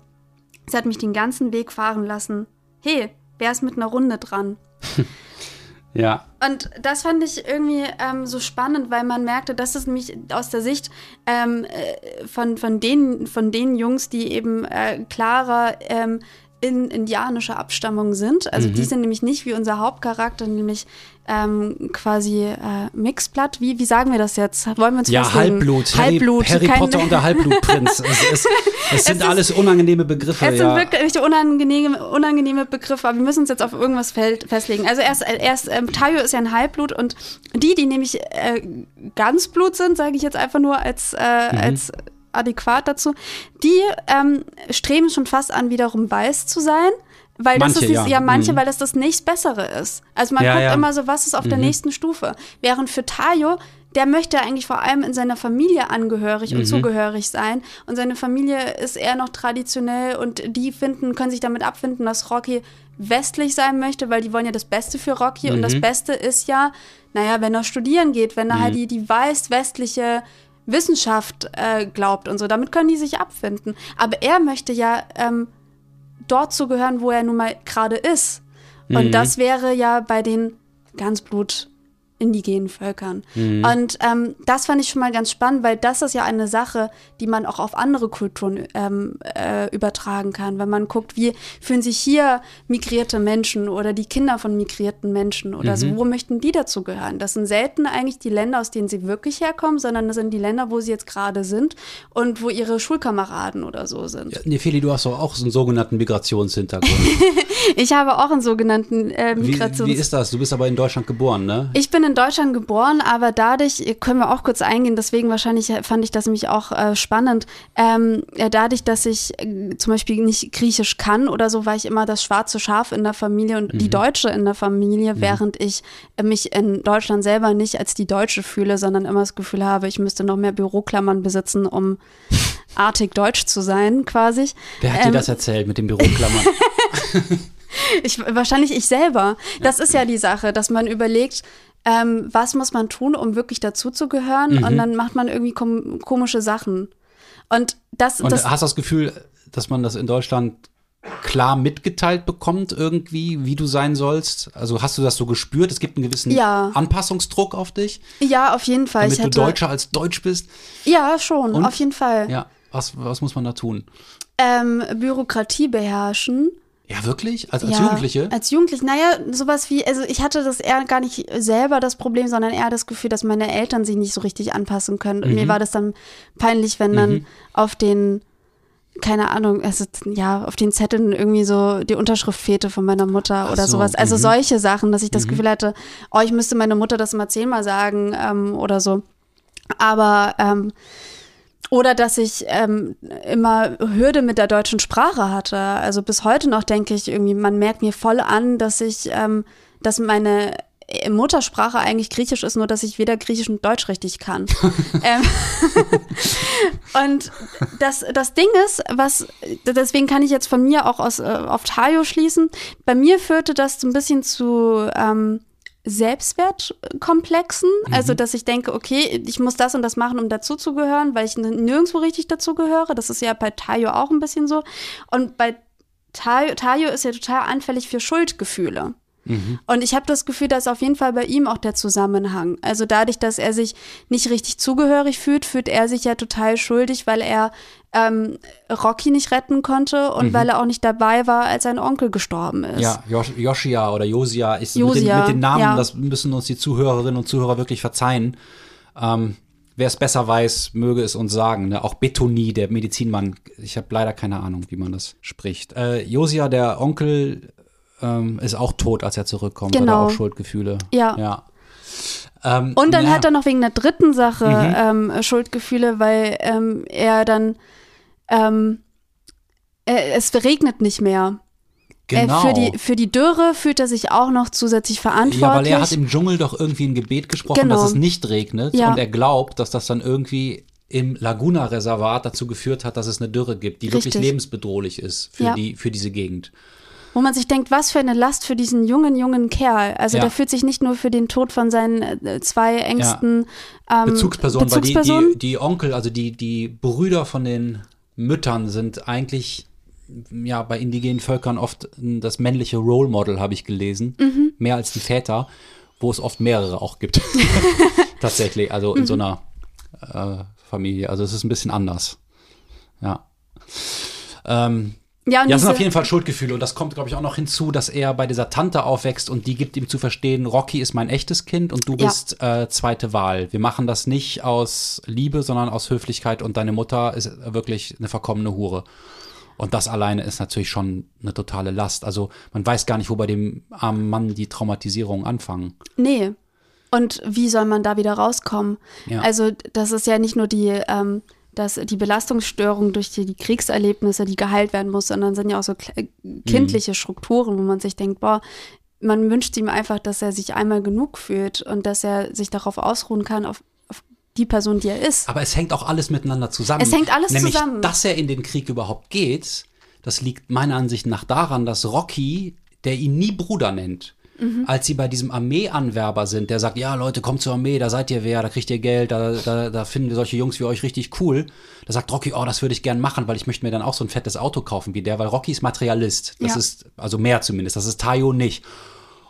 Sie hat mich den ganzen Weg fahren lassen. Hey, wer ist mit einer Runde dran? *laughs* ja. Und das fand ich irgendwie ähm, so spannend, weil man merkte, dass es nämlich aus der Sicht ähm, äh, von, von, den, von den Jungs, die eben äh, klarer ähm, in indianischer Abstammung sind. Also mhm. die sind nämlich nicht wie unser Hauptcharakter, nämlich ähm, quasi äh, Mixblatt. Wie, wie sagen wir das jetzt? Wollen wir uns Ja, Halbblut. Halbblut. Harry, Harry Potter und der Halbblutprinz. *laughs* es, es, es, sind es alles unangenehme Begriffe. Es ja. sind wirklich unangenehme, unangenehme Begriffe, aber wir müssen uns jetzt auf irgendwas festlegen. Also erst, erst ähm, Tayo ist ja ein Halbblut und die, die nämlich äh, Ganzblut sind, sage ich jetzt einfach nur als, äh, mhm. als adäquat dazu. Die ähm, streben schon fast an, wiederum weiß zu sein. Weil manche, das ist ja, ja manche, mhm. weil das das nächst Bessere ist. Also man ja, guckt ja. immer so, was ist auf mhm. der nächsten Stufe. Während für Tayo, der möchte eigentlich vor allem in seiner Familie angehörig mhm. und zugehörig sein. Und seine Familie ist eher noch traditionell und die finden, können sich damit abfinden, dass Rocky westlich sein möchte, weil die wollen ja das Beste für Rocky. Und das mhm. Beste ist ja, naja, wenn er studieren geht, wenn er halt mhm. die, die weiß-westliche Wissenschaft äh, glaubt und so. Damit können die sich abfinden. Aber er möchte ja ähm, dort zugehören, wo er nun mal gerade ist. Und mhm. das wäre ja bei den Ganzblut indigenen Völkern. Mhm. Und ähm, das fand ich schon mal ganz spannend, weil das ist ja eine Sache, die man auch auf andere Kulturen ähm, äh, übertragen kann. Wenn man guckt, wie fühlen sich hier migrierte Menschen oder die Kinder von migrierten Menschen oder mhm. so, wo möchten die dazu gehören? Das sind selten eigentlich die Länder, aus denen sie wirklich herkommen, sondern das sind die Länder, wo sie jetzt gerade sind und wo ihre Schulkameraden oder so sind. Ja, Nefeli, du hast doch auch so einen sogenannten Migrationshintergrund. *laughs* ich habe auch einen sogenannten äh, Migrations... Wie, wie ist das? Du bist aber in Deutschland geboren, ne? Ich bin in Deutschland geboren, aber dadurch, können wir auch kurz eingehen, deswegen wahrscheinlich fand ich das nämlich auch äh, spannend, ähm, dadurch, dass ich äh, zum Beispiel nicht Griechisch kann oder so, war ich immer das schwarze Schaf in der Familie und mhm. die Deutsche in der Familie, mhm. während ich mich in Deutschland selber nicht als die Deutsche fühle, sondern immer das Gefühl habe, ich müsste noch mehr Büroklammern besitzen, um *laughs* artig deutsch zu sein, quasi. Wer hat ähm, dir das erzählt mit den Büroklammern? *laughs* ich, wahrscheinlich ich selber. Das ist ja die Sache, dass man überlegt, ähm, was muss man tun, um wirklich dazuzugehören? Mhm. Und dann macht man irgendwie kom komische Sachen. Und das, Und das hast du das Gefühl, dass man das in Deutschland klar mitgeteilt bekommt irgendwie, wie du sein sollst? Also hast du das so gespürt? Es gibt einen gewissen Ja. Anpassungsdruck auf dich, ja, auf jeden Fall. damit ich du Deutscher als Deutsch bist? Ja, schon, Und? auf jeden Fall. Ja. Was, was muss man da tun? Ähm, Bürokratie beherrschen. Ja, wirklich? Als, als ja, Jugendliche? Als Jugendliche, naja, sowas wie, also ich hatte das eher gar nicht selber das Problem, sondern eher das Gefühl, dass meine Eltern sich nicht so richtig anpassen können. Und Mhm. mir war das dann peinlich, wenn dann auf den, keine Ahnung, also ja, auf den Zetteln irgendwie so die Unterschrift fehlte von meiner Mutter Ach oder so, sowas. Also mhm. solche Sachen, dass ich das Gefühl hatte, oh, ich müsste meine Mutter das mal zehnmal sagen ähm, oder so. Aber ähm, oder dass ich ähm, immer Hürde mit der deutschen Sprache hatte. Also bis heute noch denke ich irgendwie, man merkt mir voll an, dass ich, ähm, dass meine Muttersprache eigentlich Griechisch ist, nur dass ich weder Griechisch noch Deutsch richtig kann. *laughs* ähm, *laughs* und das, das Ding ist, was, deswegen kann ich jetzt von mir auch aus, äh, auf Tayo schließen. Bei mir führte das so ein bisschen zu ähm, Selbstwertkomplexen. Also, dass ich denke, okay, ich muss das und das machen, um dazuzugehören, weil ich nirgendwo richtig dazugehöre. Das ist ja bei Tayo auch ein bisschen so. Und bei Tayo, Tayo ist ja total anfällig für Schuldgefühle. Und ich habe das Gefühl, dass auf jeden Fall bei ihm auch der Zusammenhang. Also dadurch, dass er sich nicht richtig zugehörig fühlt, fühlt er sich ja total schuldig, weil er ähm, Rocky nicht retten konnte und weil er auch nicht dabei war, als sein Onkel gestorben ist. Ja, Joshia oder Josia ist mit, den, Josia, mit den Namen, ja. das müssen uns die Zuhörerinnen und Zuhörer wirklich verzeihen. Ähm, Wer es besser weiß, möge es uns sagen. Ne? Auch Betonie, der Medizinmann. Ich habe leider keine Ahnung, wie man das spricht. Äh, Josia, der Onkel, ähm, ist auch tot, als er zurückkommt. Hat er Genau. auch Schuldgefühle. Ja. ja. Ähm, Und dann ja. hat er noch wegen einer dritten Sache Mhm. ähm, Schuldgefühle, weil ähm, er dann ähm, äh, es regnet nicht mehr. genau. Äh, für, die, für die Dürre fühlt er sich auch noch zusätzlich verantwortlich. Ja, weil er hat im Dschungel doch irgendwie ein Gebet gesprochen, Genau. dass es nicht regnet. Ja. Und er glaubt, dass das dann irgendwie im Laguna-Reservat dazu geführt hat, dass es eine Dürre gibt, die wirklich Richtig. lebensbedrohlich ist für, Ja. die, für diese Gegend. Wo man sich denkt, was für eine Last für diesen jungen, jungen Kerl. Also Ja. der fühlt sich nicht nur für den Tod von seinen äh, zwei engsten ähm, Bezugspersonen, weil die, die, die Onkel, also die, die Brüder von den Müttern sind eigentlich ja bei indigenen Völkern oft das männliche Role Model, habe ich gelesen. Mhm. Mehr als die Väter, wo es oft mehrere auch gibt. *laughs* *laughs* Tatsächlich, also in so Mhm. einer äh, Familie. Also es ist ein bisschen anders. Ja. Ähm, ja, und ja, es sind auf jeden Fall Schuldgefühle und das kommt, glaube ich, auch noch hinzu, dass er bei dieser Tante aufwächst und die gibt ihm zu verstehen, Rocky ist mein echtes Kind und du Ja. bist äh, zweite Wahl. Wir machen das nicht aus Liebe, sondern aus Höflichkeit und deine Mutter ist wirklich eine verkommene Hure. Und das alleine ist natürlich schon eine totale Last. Also man weiß gar nicht, wo bei dem armen Mann die Traumatisierungen anfangen. Nee. Und wie soll man da wieder rauskommen? Ja. Also, das ist ja nicht nur die, ähm, das, die Belastungsstörung durch die, die Kriegserlebnisse, die geheilt werden muss, sondern sind ja auch so kle- kindliche Strukturen, wo man sich denkt, boah, man wünscht ihm einfach, dass er sich einmal genug fühlt und dass er sich darauf ausruhen kann, auf, auf die Person, die er ist. Aber es hängt auch alles miteinander zusammen. Es hängt alles Nämlich, zusammen. dass er in den Krieg überhaupt geht, das liegt meiner Ansicht nach daran, dass Rocky, der ihn nie Bruder nennt, Mhm. als sie bei diesem Armeeanwerber sind, der sagt, ja Leute, kommt zur Armee, da seid ihr wer, da kriegt ihr Geld, da, da, da finden wir solche Jungs wie euch richtig cool. Da sagt Rocky, oh, das würde ich gern machen, weil ich möchte mir dann auch so ein fettes Auto kaufen wie der, weil Rocky ist Materialist. Das Ja. ist, also mehr zumindest, das ist Tayo nicht.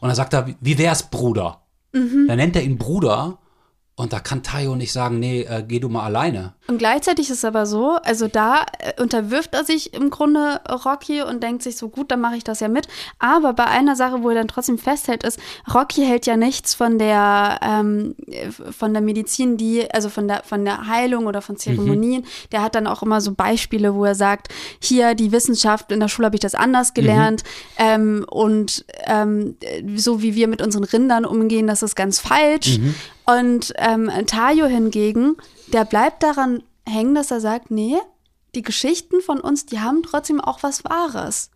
Und dann sagt er, wie wär's, Bruder? Mhm. Dann nennt er ihn Bruder und da kann Tayo nicht sagen, nee, äh, geh du mal alleine. Und gleichzeitig ist es aber so, also da äh, unterwirft er sich im Grunde Rocky und denkt sich so, gut, dann mache ich das ja mit. Aber bei einer Sache, wo er dann trotzdem festhält, ist, Rocky hält ja nichts von der, ähm, äh, von der Medizin, die, also von der, von der Heilung oder von Zeremonien. Der hat dann auch immer so Beispiele, wo er sagt, hier die Wissenschaft, in der Schule habe ich das anders gelernt. Ähm, und ähm, so wie wir mit unseren Rindern umgehen, das ist ganz falsch. Und ähm, Tayo hingegen, der bleibt daran hängen, dass er sagt, nee, die Geschichten von uns, die haben trotzdem auch was Wahres.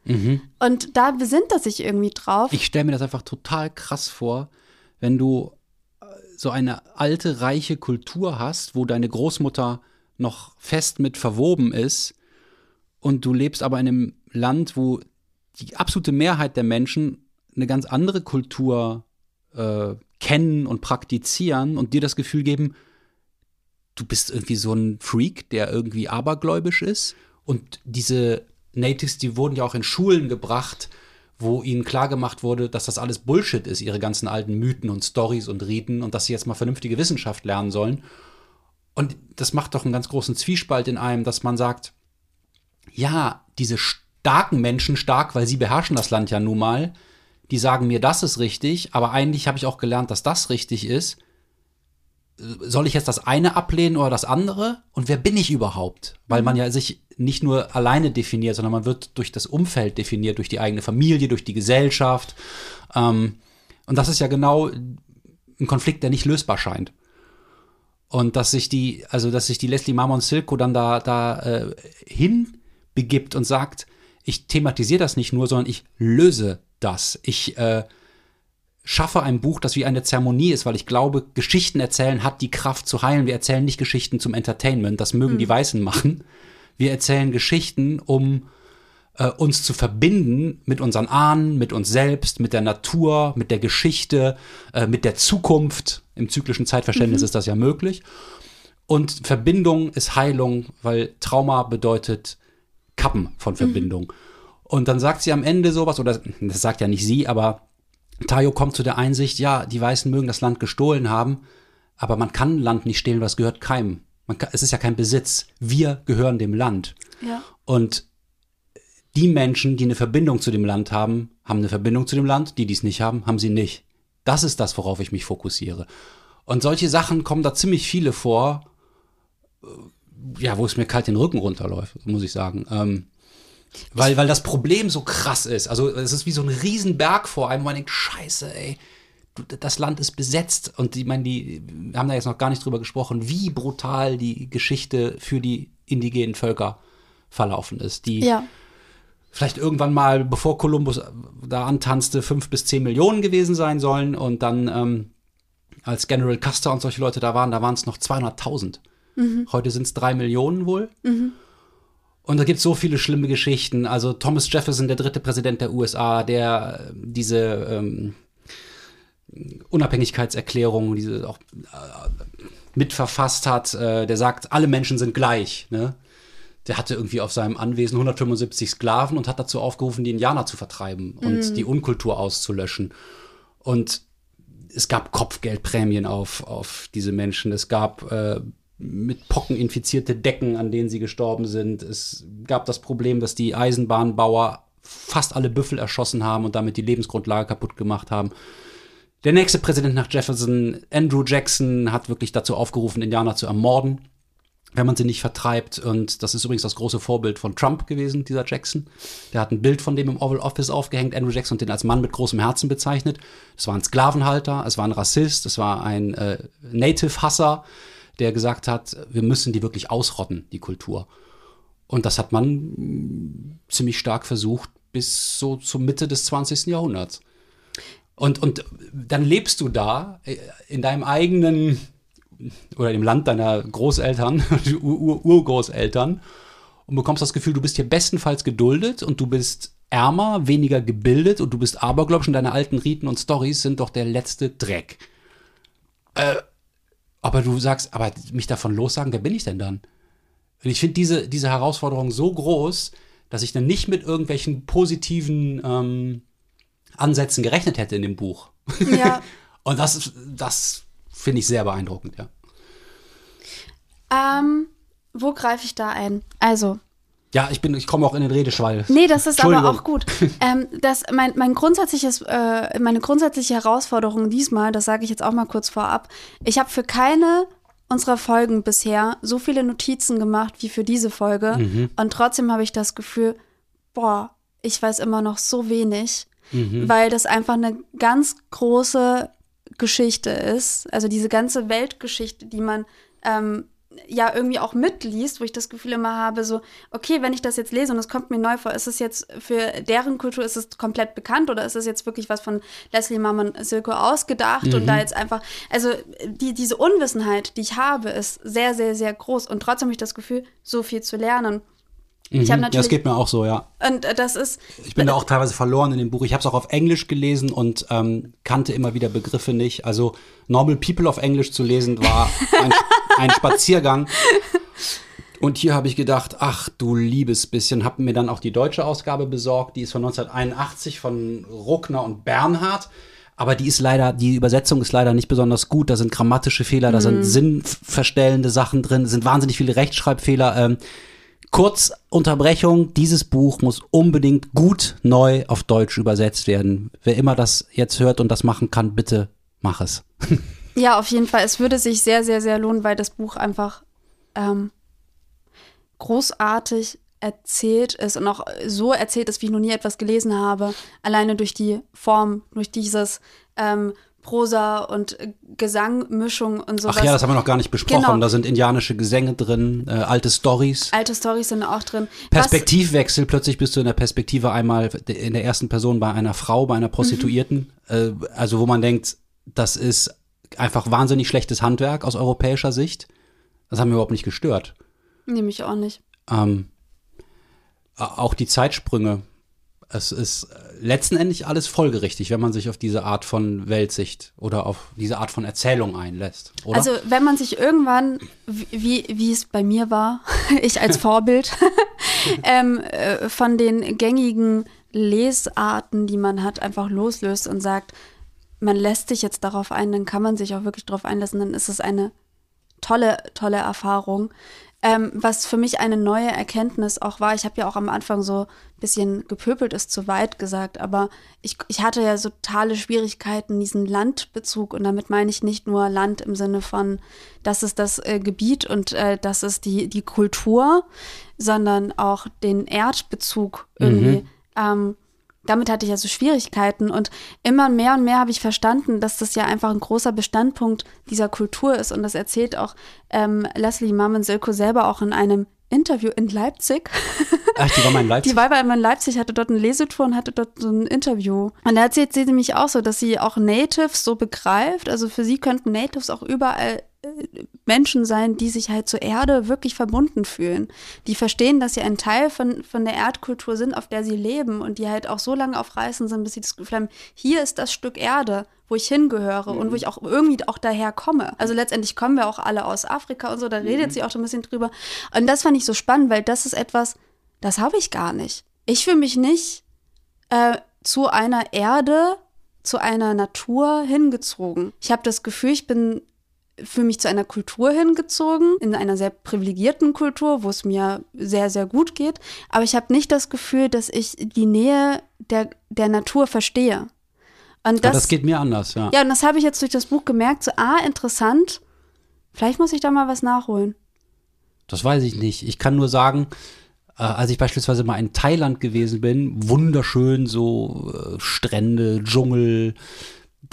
Und da besinnt er sich irgendwie drauf. Ich stelle mir das einfach total krass vor, wenn du äh, so eine alte, reiche Kultur hast, wo deine Großmutter noch fest mit verwoben ist und du lebst aber in einem Land, wo die absolute Mehrheit der Menschen eine ganz andere Kultur äh, kennen und praktizieren und dir das Gefühl geben, du bist irgendwie so ein Freak, der irgendwie abergläubisch ist. Und diese Natives, die wurden ja auch in Schulen gebracht, wo ihnen klargemacht wurde, dass das alles Bullshit ist, ihre ganzen alten Mythen und Stories und Riten und dass sie jetzt mal vernünftige Wissenschaft lernen sollen. Und das macht doch einen ganz großen Zwiespalt in einem, dass man sagt, ja, diese starken Menschen, stark, weil sie beherrschen das Land ja nun mal, die sagen mir, das ist richtig, aber eigentlich habe ich auch gelernt, dass das richtig ist. Soll ich jetzt das eine ablehnen oder das andere? Und wer bin ich überhaupt? Weil man ja sich nicht nur alleine definiert, sondern man wird durch das Umfeld definiert, durch die eigene Familie, durch die Gesellschaft. Ähm, und das ist ja genau ein Konflikt, der nicht lösbar scheint. Und dass sich die, also dass sich die Leslie Marmon Silko dann da, da äh, hinbegibt und sagt, ich thematisiere das nicht nur, sondern ich löse das. Ich äh, schaffe ein Buch, das wie eine Zeremonie ist, weil ich glaube, Geschichten erzählen hat die Kraft zu heilen. Wir erzählen nicht Geschichten zum Entertainment, das mögen mhm. die Weißen machen. Wir erzählen Geschichten, um äh, uns zu verbinden mit unseren Ahnen, mit uns selbst, mit der Natur, mit der Geschichte, äh, mit der Zukunft. Im zyklischen Zeitverständnis mhm. ist das ja möglich. Und Verbindung ist Heilung, weil Trauma bedeutet Kappen von Verbindung. Mhm. Und dann sagt sie am Ende sowas, oder das sagt ja nicht sie, aber Tayo kommt zu der Einsicht, ja, die Weißen mögen das Land gestohlen haben, aber man kann Land nicht stehlen, was gehört keinem. Kann, es ist ja kein Besitz. Wir gehören dem Land. Ja. Und die Menschen, die eine Verbindung zu dem Land haben, haben eine Verbindung zu dem Land. Die, die es nicht haben, haben sie nicht. Das ist das, worauf ich mich fokussiere. Und solche Sachen kommen da ziemlich viele vor, äh, ja, wo es mir kalt den Rücken runterläuft, muss ich sagen. Ähm, weil, weil das Problem so krass ist. Also es ist wie so ein Riesenberg vor einem, wo man denkt, scheiße, ey, das Land ist besetzt. Und ich meine, die haben da jetzt noch gar nicht drüber gesprochen, wie brutal die Geschichte für die indigenen Völker verlaufen ist. Die ja. vielleicht irgendwann mal, bevor Kolumbus da antanzte, fünf bis zehn Millionen gewesen sein sollen. Und dann, ähm, als General Custer und solche Leute da waren, da waren es noch 200.000. Mhm. Heute sind es drei Millionen wohl. Mhm. Und da gibt es so viele schlimme Geschichten. Also Thomas Jefferson, der dritte Präsident der USA, der äh, diese ähm, Unabhängigkeitserklärung, diese auch äh, mitverfasst hat, äh, der sagt, alle Menschen sind gleich. Ne? Der hatte irgendwie auf seinem Anwesen 175 Sklaven und hat dazu aufgerufen, die Indianer zu vertreiben und mhm. die Unkultur auszulöschen. Und es gab Kopfgeldprämien auf, auf diese Menschen. Es gab äh, mit Pocken infizierte Decken, an denen sie gestorben sind. Es gab das Problem, dass die Eisenbahnbauer fast alle Büffel erschossen haben und damit die Lebensgrundlage kaputt gemacht haben. Der nächste Präsident nach Jefferson, Andrew Jackson, hat wirklich dazu aufgerufen, Indianer zu ermorden, wenn man sie nicht vertreibt. Und das ist übrigens das große Vorbild von Trump gewesen, dieser Jackson. Der hat ein Bild von dem im Oval Office aufgehängt, Andrew Jackson, und den als Mann mit großem Herzen bezeichnet. Es war ein Sklavenhalter, es war ein Rassist, es war ein äh, Native-Hasser der gesagt hat, wir müssen die wirklich ausrotten, die Kultur. Und das hat man mm, ziemlich stark versucht bis so zur Mitte des 20. Jahrhunderts. Und, und dann lebst du da äh, in deinem eigenen oder im Land deiner Großeltern, *laughs* Ur Urgroßeltern und bekommst das Gefühl, du bist hier bestenfalls geduldet und du bist ärmer, weniger gebildet und du bist abergläubisch und deine alten Riten und Stories sind doch der letzte Dreck. Äh, aber du sagst, aber mich davon lossagen, wer bin ich denn dann? Und ich finde diese, diese Herausforderung so groß, dass ich dann nicht mit irgendwelchen positiven ähm, Ansätzen gerechnet hätte in dem Buch. Ja. *laughs* Und das, das finde ich sehr beeindruckend, ja. Ähm, wo greife ich da ein? Also, ja, ich bin, ich komme auch in den Redeschwall. Nee, das ist aber auch gut. *laughs* ähm, das, mein, mein grundsätzliches, äh, meine grundsätzliche Herausforderung diesmal, das sage ich jetzt auch mal kurz vorab, ich habe für keine unserer Folgen bisher so viele Notizen gemacht wie für diese Folge. Mhm. Und trotzdem habe ich das Gefühl, boah, ich weiß immer noch so wenig, mhm. weil das einfach eine ganz große Geschichte ist. Also diese ganze Weltgeschichte, die man ähm, ja irgendwie auch mitliest, wo ich das Gefühl immer habe, so, okay, wenn ich das jetzt lese und es kommt mir neu vor, ist es jetzt für deren Kultur, ist es komplett bekannt oder ist es jetzt wirklich was von Leslie Marmon Silko ausgedacht mhm. und da jetzt einfach, also die, diese Unwissenheit, die ich habe, ist sehr, sehr, sehr groß und trotzdem habe ich das Gefühl, so viel zu lernen. Ich Mhm. habe Ja, natürlich das geht mir auch so, ja. und äh, das ist Ich bin da auch teilweise verloren in dem Buch. Ich habe es auch auf Englisch gelesen und ähm, kannte immer wieder Begriffe nicht. Also Normal People auf Englisch zu lesen war ein, *laughs* ein Spaziergang. Und hier habe ich gedacht, ach du liebes bisschen, habe mir dann auch die deutsche Ausgabe besorgt. Die ist von 1981 von Ruckner und Bernhard. Aber die ist leider, die Übersetzung ist leider nicht besonders gut. Da sind grammatische Fehler, da sind sinnverstellende Sachen drin, sind wahnsinnig viele Rechtschreibfehler. Ähm, Kurz Unterbrechung, dieses Buch muss unbedingt gut neu auf Deutsch übersetzt werden. Wer immer das jetzt hört und das machen kann, bitte mach es. *laughs* Ja, auf jeden Fall. Es würde sich sehr, sehr, sehr lohnen, weil das Buch einfach ähm, großartig erzählt ist und auch so erzählt ist, wie ich noch nie etwas gelesen habe. Alleine durch die Form, durch dieses ähm, Prosa und Gesangmischung und sowas. Ach ja, das haben wir noch gar nicht besprochen. Genau. Da sind indianische Gesänge drin, äh, alte Stories. Alte Storys sind auch drin. Was- Perspektivwechsel, plötzlich bist du in der Perspektive einmal in der ersten Person bei einer Frau, bei einer Prostituierten. Äh, also wo man denkt, das ist einfach wahnsinnig schlechtes Handwerk aus europäischer Sicht. Das haben wir überhaupt nicht gestört. Nehme ich auch nicht. Ähm, auch die Zeitsprünge. Es ist äh, letztendlich alles folgerichtig, wenn man sich auf diese Art von Weltsicht oder auf diese Art von Erzählung einlässt, oder? Also, wenn man sich irgendwann, wie, wie es bei mir war, *laughs* ich als Vorbild, *laughs* ähm, äh, von den gängigen Lesarten, die man hat, einfach loslöst und sagt, man lässt sich jetzt darauf ein, dann kann man sich auch wirklich darauf einlassen, dann ist es eine tolle, tolle Erfahrung. Ähm, was für mich eine neue Erkenntnis auch war, ich habe ja auch am Anfang so ein bisschen gepöbelt, ist zu weit gesagt, aber ich, ich hatte ja so totale Schwierigkeiten, diesen Landbezug und damit meine ich nicht nur Land im Sinne von, das ist das äh, Gebiet und äh, das ist die, die Kultur, sondern auch den Erdbezug irgendwie. Ähm, damit hatte ich also Schwierigkeiten und immer mehr und mehr habe ich verstanden, dass das ja einfach ein großer Bestandpunkt dieser Kultur ist und das erzählt auch ähm, Leslie Marmon Silko selber auch in einem Interview in Leipzig. *laughs* Ach, die war mal in Leipzig. Die war bei immer in Leipzig, hatte dort eine Lesetour und hatte dort so ein Interview. Und da erzählt sie nämlich auch so, dass sie auch Natives so begreift. Also für sie könnten Natives auch überall Menschen sein, die sich halt zur Erde wirklich verbunden fühlen. Die verstehen, dass sie ein Teil von, von der Erdkultur sind, auf der sie leben und die halt auch so lange auf Reisen sind, bis sie das Gefühl haben, hier ist das Stück Erde, wo ich hingehöre und wo ich auch irgendwie auch daher komme. Also letztendlich kommen wir auch alle aus Afrika und so, da redet sie auch so ein bisschen drüber. Und das fand ich so spannend, weil das ist etwas, das habe ich gar nicht. Ich fühle mich nicht äh, zu einer Erde, zu einer Natur hingezogen. Ich habe das Gefühl, ich bin fühle mich zu einer Kultur hingezogen, in einer sehr privilegierten Kultur, wo es mir sehr, sehr gut geht. Aber ich habe nicht das Gefühl, dass ich die Nähe der, der Natur verstehe. Und Ja, das, das geht mir anders, ja. ja, und das habe ich jetzt durch das Buch gemerkt. So, ah, interessant. Vielleicht muss ich da mal was nachholen. Das weiß ich nicht. Ich kann nur sagen, äh, als ich beispielsweise mal in Thailand gewesen bin, wunderschön so äh, Strände, Dschungel,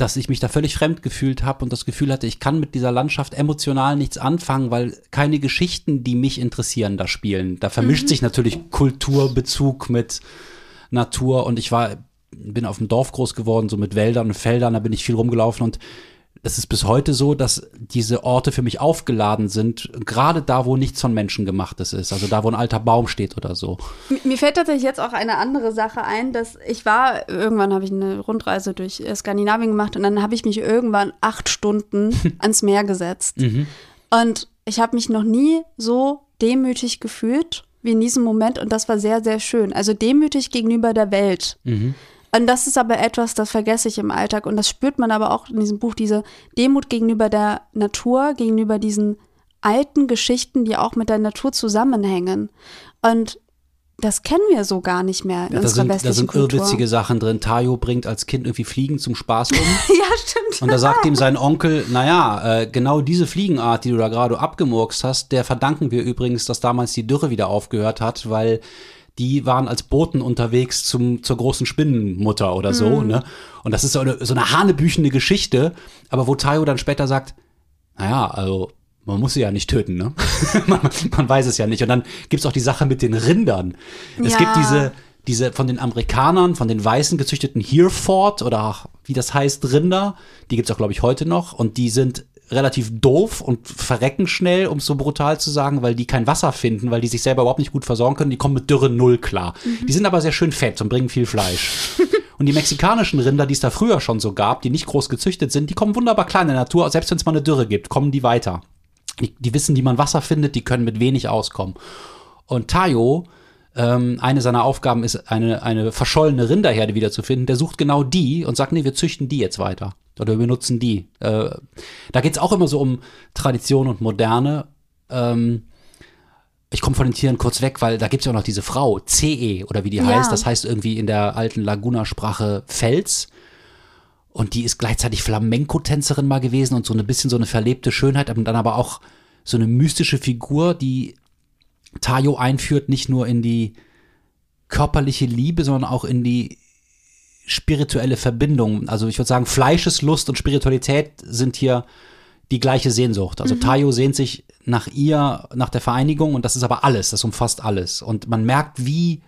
dass ich mich da völlig fremd gefühlt habe und das Gefühl hatte, ich kann mit dieser Landschaft emotional nichts anfangen, weil keine Geschichten, die mich interessieren, da spielen. Da vermischt sich natürlich Kulturbezug mit Natur und ich war bin auf dem Dorf groß geworden, so mit Wäldern und Feldern, da bin ich viel rumgelaufen und es ist bis heute so, dass diese Orte für mich aufgeladen sind, gerade da, wo nichts von Menschen gemachtes ist, also da, wo ein alter Baum steht oder so. Mir fällt tatsächlich jetzt auch eine andere Sache ein, dass ich war, irgendwann habe ich eine Rundreise durch äh, Skandinavien gemacht und dann habe ich mich irgendwann acht Stunden *laughs* ans Meer gesetzt. Und ich habe mich noch nie so demütig gefühlt wie in diesem Moment und das war sehr, sehr schön. Also demütig gegenüber der Welt. Und das ist aber etwas, das vergesse ich im Alltag und das spürt man aber auch in diesem Buch, diese Demut gegenüber der Natur, gegenüber diesen alten Geschichten, die auch mit der Natur zusammenhängen. Und das kennen wir so gar nicht mehr in Da unserer sind, da westlichen sind Kultur. irrwitzige Sachen drin. Tayo bringt als Kind irgendwie Fliegen zum Spaß um. *laughs* ja, stimmt. Und da sagt ihm sein Onkel, naja, äh, genau diese Fliegenart, die du da gerade abgemurkst hast, der verdanken wir übrigens, dass damals die Dürre wieder aufgehört hat, weil die waren als Boten unterwegs zum, zur großen Spinnenmutter oder so, ne? Und das ist so eine, so eine hanebüchende Geschichte, aber wo Tayo dann später sagt, naja, also man muss sie ja nicht töten, ne? *laughs* man, man weiß es ja nicht. Und dann gibt's auch die Sache mit den Rindern. Es Ja. gibt diese, diese von den Amerikanern, von den Weißen gezüchteten Hereford oder wie das heißt, Rinder, die gibt's auch, glaube ich, heute noch. Und die sind relativ doof und verrecken schnell, um es so brutal zu sagen, weil die kein Wasser finden, weil die sich selber überhaupt nicht gut versorgen können. Die kommen mit Dürre null klar. Die sind aber sehr schön fett und bringen viel Fleisch. *laughs* und die mexikanischen Rinder, die es da früher schon so gab, die nicht groß gezüchtet sind, die kommen wunderbar klar in der Natur. Selbst wenn es mal eine Dürre gibt, kommen die weiter. Die, die wissen, wie man Wasser findet, die können mit wenig auskommen. Und Tayo, ähm, eine seiner Aufgaben ist, eine, eine verschollene Rinderherde wiederzufinden. Der sucht genau die und sagt, nee, wir züchten die jetzt weiter. Oder wir benutzen die. Äh, da geht es auch immer so um Tradition und Moderne. Ähm, ich komme von den Tieren kurz weg, weil da gibt es ja auch noch diese Frau, CE oder wie die Ja. heißt. Das heißt irgendwie in der alten Laguna-Sprache Fels. Und die ist gleichzeitig Flamenco-Tänzerin mal gewesen und so ein bisschen so eine verlebte Schönheit, und dann aber auch so eine mystische Figur, die Tayo einführt, nicht nur in die körperliche Liebe, sondern auch in die spirituelle Verbindung. Also ich würde sagen, Fleischeslust und Spiritualität sind hier die gleiche Sehnsucht. Also Tayo sehnt sich nach ihr, nach der Vereinigung und das ist aber alles, das umfasst alles. Und man merkt, wie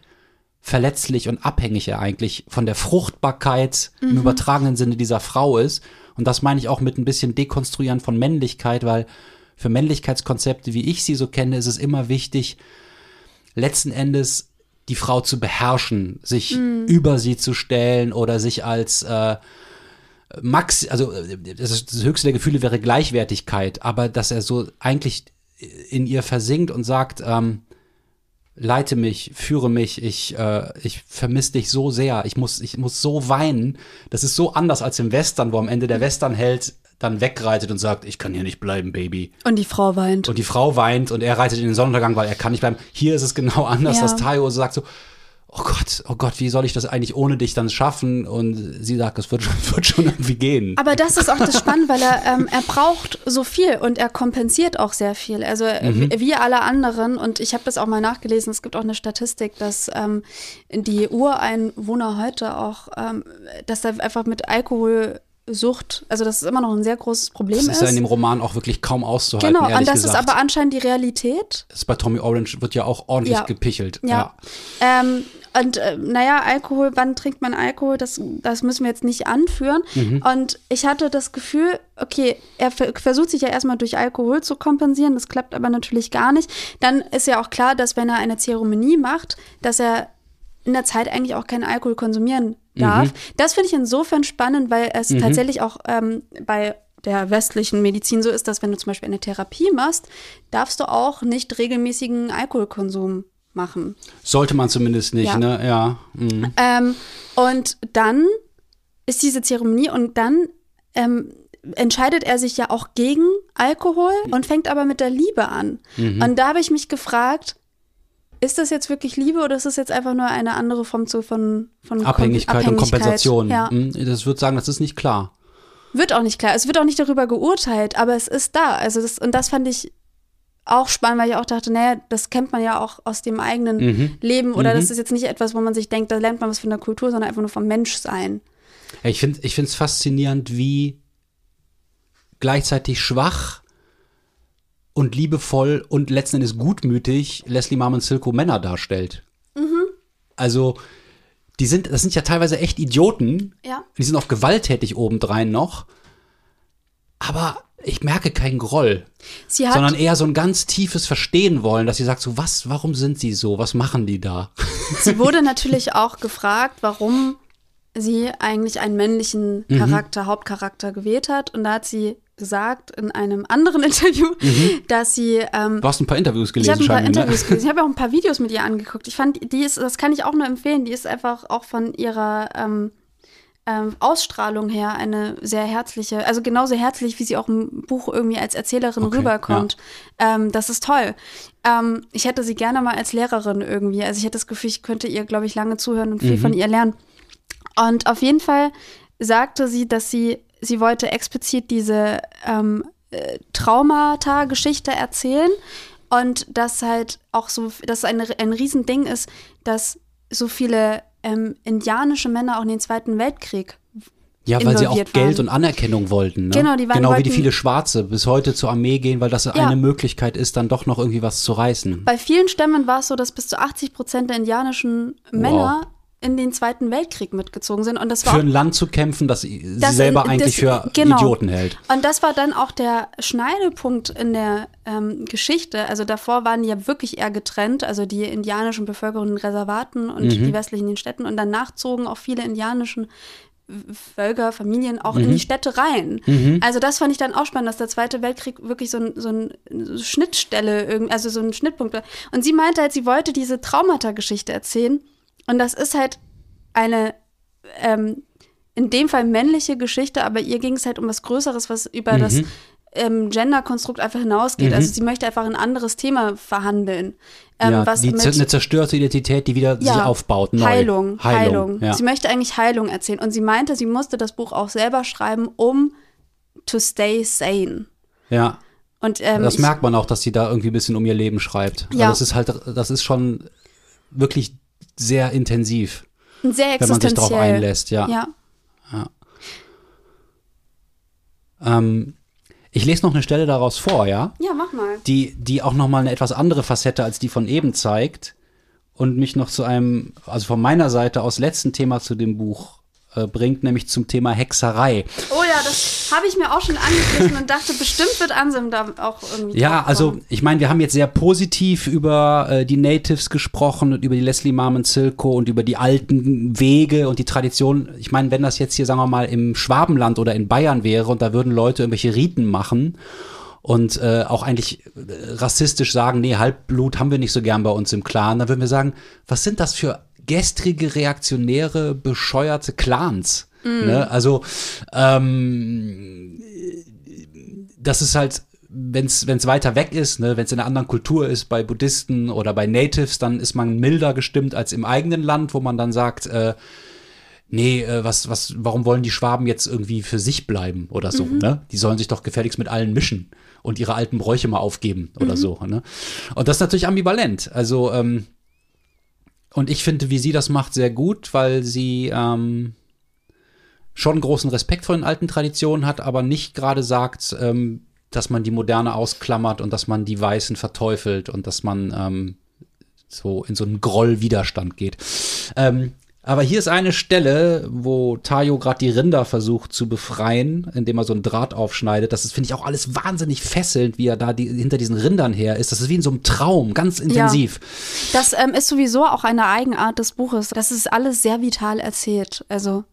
verletzlich und abhängig er eigentlich von der Fruchtbarkeit im übertragenen Sinne dieser Frau ist. Und das meine ich auch mit ein bisschen Dekonstruieren von Männlichkeit, weil für Männlichkeitskonzepte, wie ich sie so kenne, ist es immer wichtig, letzten Endes die Frau zu beherrschen, sich über sie zu stellen oder sich als äh, Max, also das, das höchste der Gefühle wäre Gleichwertigkeit, aber dass er so eigentlich in ihr versinkt und sagt, ähm, leite mich, führe mich, ich, äh, ich vermisse dich so sehr, ich muss, ich muss so weinen. Das ist so anders als im Western, wo am Ende der Westernheld dann wegreitet und sagt, ich kann hier nicht bleiben, Baby. Und die Frau weint. Und die Frau weint und er reitet in den Sonnenuntergang, weil er kann nicht bleiben. Hier ist es genau *laughs* anders, Ja. dass Tayo sagt so, oh Gott, oh Gott, wie soll ich das eigentlich ohne dich dann schaffen? Und sie sagt, es wird schon, *laughs* wird schon irgendwie gehen. Aber das ist auch das Spannende, weil er, ähm, er braucht so viel und er kompensiert auch sehr viel. Also äh, Mhm. wie alle anderen. Und ich habe das auch mal nachgelesen. Es gibt auch eine Statistik, dass ähm, die Ureinwohner heute auch, ähm, dass da einfach mit Alkoholsucht, also dass es immer noch ein sehr großes Problem das ist. ist ja in dem Roman auch wirklich kaum auszuhalten, genau, und das gesagt. ist aber anscheinend die Realität. Das bei Tommy Orange wird ja auch ordentlich Ja. gepichelt. Ja. Ähm, und äh, naja, Alkohol, wann trinkt man Alkohol? Das, das müssen wir jetzt nicht anführen. Mhm. Und ich hatte das Gefühl, okay, er ver- versucht sich ja erstmal durch Alkohol zu kompensieren, das klappt aber natürlich gar nicht. Dann ist ja auch klar, dass wenn er eine Zeremonie macht, dass er in der Zeit eigentlich auch keinen Alkohol konsumieren darf. Mhm. Das finde ich insofern spannend, weil es tatsächlich auch ähm, bei der westlichen Medizin so ist, dass wenn du zum Beispiel eine Therapie machst, darfst du auch nicht regelmäßigen Alkoholkonsum machen. Sollte man zumindest nicht, Ja. ne? Ja. Mhm. Ähm, und dann ist diese Zeremonie und dann ähm, entscheidet er sich ja auch gegen Alkohol und fängt aber mit der Liebe an. Mhm. Und da habe ich mich gefragt, ist das jetzt wirklich Liebe oder ist das jetzt einfach nur eine andere Form zu, von, von Kom- Abhängigkeit, und Kompensation. Ja. Mhm. Das würde sagen, das ist nicht klar. Wird auch nicht klar. Es wird auch nicht darüber geurteilt, aber es ist da. Also das, und das fand ich auch spannend, weil ich auch dachte, naja, das kennt man ja auch aus dem eigenen Mhm. Leben oder das ist jetzt nicht etwas, wo man sich denkt, da lernt man was von der Kultur, sondern einfach nur vom Menschsein. Ja, Ich finde es faszinierend, wie gleichzeitig schwach und liebevoll und letzten Endes gutmütig Leslie Marmon Silko Männer darstellt. Mhm. Also, die sind, das sind ja teilweise echt Idioten. Ja. Die sind auch gewalttätig obendrein noch. Aber ich merke keinen Groll, Sie hat, sondern eher so ein ganz tiefes Verstehen wollen, dass sie sagt so, was, warum sind sie so? Was machen die da? *laughs* sie wurde natürlich auch gefragt, warum sie eigentlich einen männlichen Mhm. Charakter, Hauptcharakter gewählt hat. Und da hat sie gesagt in einem anderen *laughs* Interview, dass sie ähm, Du hast ein paar Interviews Ich gelesen, habe ein paar Interviews ne? gelesen. *laughs* Ich habe auch ein paar Videos mit ihr angeguckt. Ich fand, die ist, das kann ich auch nur empfehlen. Die ist einfach auch von ihrer ähm, ähm, Ausstrahlung her eine sehr herzliche, also genauso herzlich, wie sie auch im Buch irgendwie als Erzählerin Okay, rüberkommt. Ähm, das ist toll. Ähm, ich hätte sie gerne mal als Lehrerin irgendwie. Also ich hätte das Gefühl, ich könnte ihr, glaube ich, lange zuhören und viel Mhm. von ihr lernen. Und auf jeden Fall sagte sie, dass sie, sie wollte explizit diese ähm, äh, Traumata-Geschichte erzählen und dass halt auch so, dass ein, ein Riesending ist, dass so viele ähm, indianische Männer auch in den Zweiten Weltkrieg Ja, weil sie auch involviert Geld waren. und Anerkennung wollten. Ne? Genau, die waren- genau wie die viele Schwarze bis heute zur Armee gehen, weil das Ja. eine Möglichkeit ist, dann doch noch irgendwie was zu reißen. Bei vielen Stämmen war es so, dass bis zu 80 Prozent der indianischen Männer in den Zweiten Weltkrieg mitgezogen sind. Und das war Für ein Land zu kämpfen, das sie Das- selber das- eigentlich für genau. Idioten hält. Und das war dann auch der Schneidepunkt in der ähm, Geschichte. Also davor waren die ja wirklich eher getrennt, also die indianischen Bevölkerung in Reservaten und Mhm. die westlichen in den Städten. Und danach zogen auch viele indianischen Völker, Familien auch Mhm. in die Städte rein. Also das fand ich dann auch spannend, dass der Zweite Weltkrieg wirklich so ein, so ein Schnittstelle, also so ein Schnittpunkt war. Und sie meinte halt, sie wollte diese Traumata-Geschichte erzählen. Und das ist halt eine ähm, in dem Fall männliche Geschichte, aber ihr ging es halt um was Größeres, was über Mhm. das ähm, Gender-Konstrukt einfach hinausgeht. Also sie möchte einfach ein anderes Thema verhandeln. Ähm, ja, was die, mit, eine zerstörte Identität, die wieder sich ja, aufbaut. Neu. Heilung, Heilung. Ja. Sie möchte eigentlich Heilung erzählen. Und sie meinte, sie musste das Buch auch selber schreiben, um to stay sane. ja. Und ähm, Das ich, merkt man auch, dass sie da irgendwie ein bisschen um ihr Leben schreibt. Ja. Also das ist halt, das ist schon wirklich sehr intensiv, sehr wenn man sich darauf einlässt, ja. Ja. Ähm, ich lese noch eine Stelle daraus vor, ja, ja, mach mal. die, die auch nochmal eine etwas andere Facette als die von eben zeigt und mich noch zu einem, also von meiner Seite aus letzten Thema zu dem Buch äh, bringt, nämlich zum Thema Hexerei. Oh ja, das habe ich mir auch schon angegriffen und dachte, bestimmt wird Ansem da auch irgendwie. Ja, also ich meine, wir haben jetzt sehr positiv über äh, die Natives gesprochen und über die Leslie Marmon Silko und über die alten Wege und die Tradition. Ich meine, wenn das jetzt hier, sagen wir mal, im Schwabenland oder in Bayern wäre und da würden Leute irgendwelche Riten machen und äh, auch eigentlich äh, rassistisch sagen, nee, Halbblut haben wir nicht so gern bei uns im Clan, dann würden wir sagen, was sind das für gestrige, reaktionäre, bescheuerte Clans? Ne? Also ähm, das ist halt, wenn es weiter weg ist, ne, wenn es in einer anderen Kultur ist, bei Buddhisten oder bei Natives, dann ist man milder gestimmt als im eigenen Land, wo man dann sagt, äh, nee, äh, was, was, warum wollen die Schwaben jetzt irgendwie für sich bleiben oder so, ne? Die sollen sich doch gefälligst mit allen mischen und ihre alten Bräuche mal aufgeben oder so, ne? Und das ist natürlich ambivalent. Also, ähm, und ich finde, wie sie das macht, sehr gut, weil sie ähm, schon großen Respekt vor den alten Traditionen hat, aber nicht gerade sagt, ähm, dass man die Moderne ausklammert und dass man die Weißen verteufelt und dass man ähm, so in so einen Groll-Widerstand geht. Ähm, aber hier ist eine Stelle, wo Tayo gerade die Rinder versucht zu befreien, indem er so einen Draht aufschneidet. Das ist, finde ich, auch alles wahnsinnig fesselnd, wie er da die, hinter diesen Rindern her ist. Das ist wie in so einem Traum, ganz intensiv. Das ähm, ist sowieso auch eine Eigenart des Buches. Das ist alles sehr vital erzählt. Also,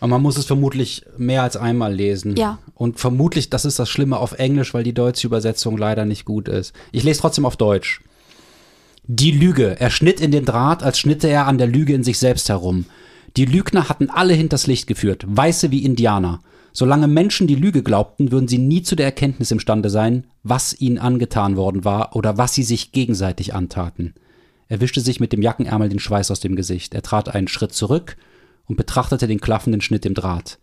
Aber man muss es vermutlich mehr als einmal lesen. Ja. Und vermutlich, das ist das Schlimme auf Englisch, weil die deutsche Übersetzung leider nicht gut ist. Ich lese trotzdem auf Deutsch. Die Lüge. Er schnitt in den Draht, als schnitte er an der Lüge in sich selbst herum. Die Lügner hatten alle hinters Licht geführt, Weiße wie Indianer. Solange Menschen die Lüge glaubten, würden sie nie zu der Erkenntnis imstande sein, was ihnen angetan worden war oder was sie sich gegenseitig antaten. Er wischte sich mit dem Jackenärmel den Schweiß aus dem Gesicht. Er trat einen Schritt zurück und betrachtete den klaffenden Schnitt im Draht.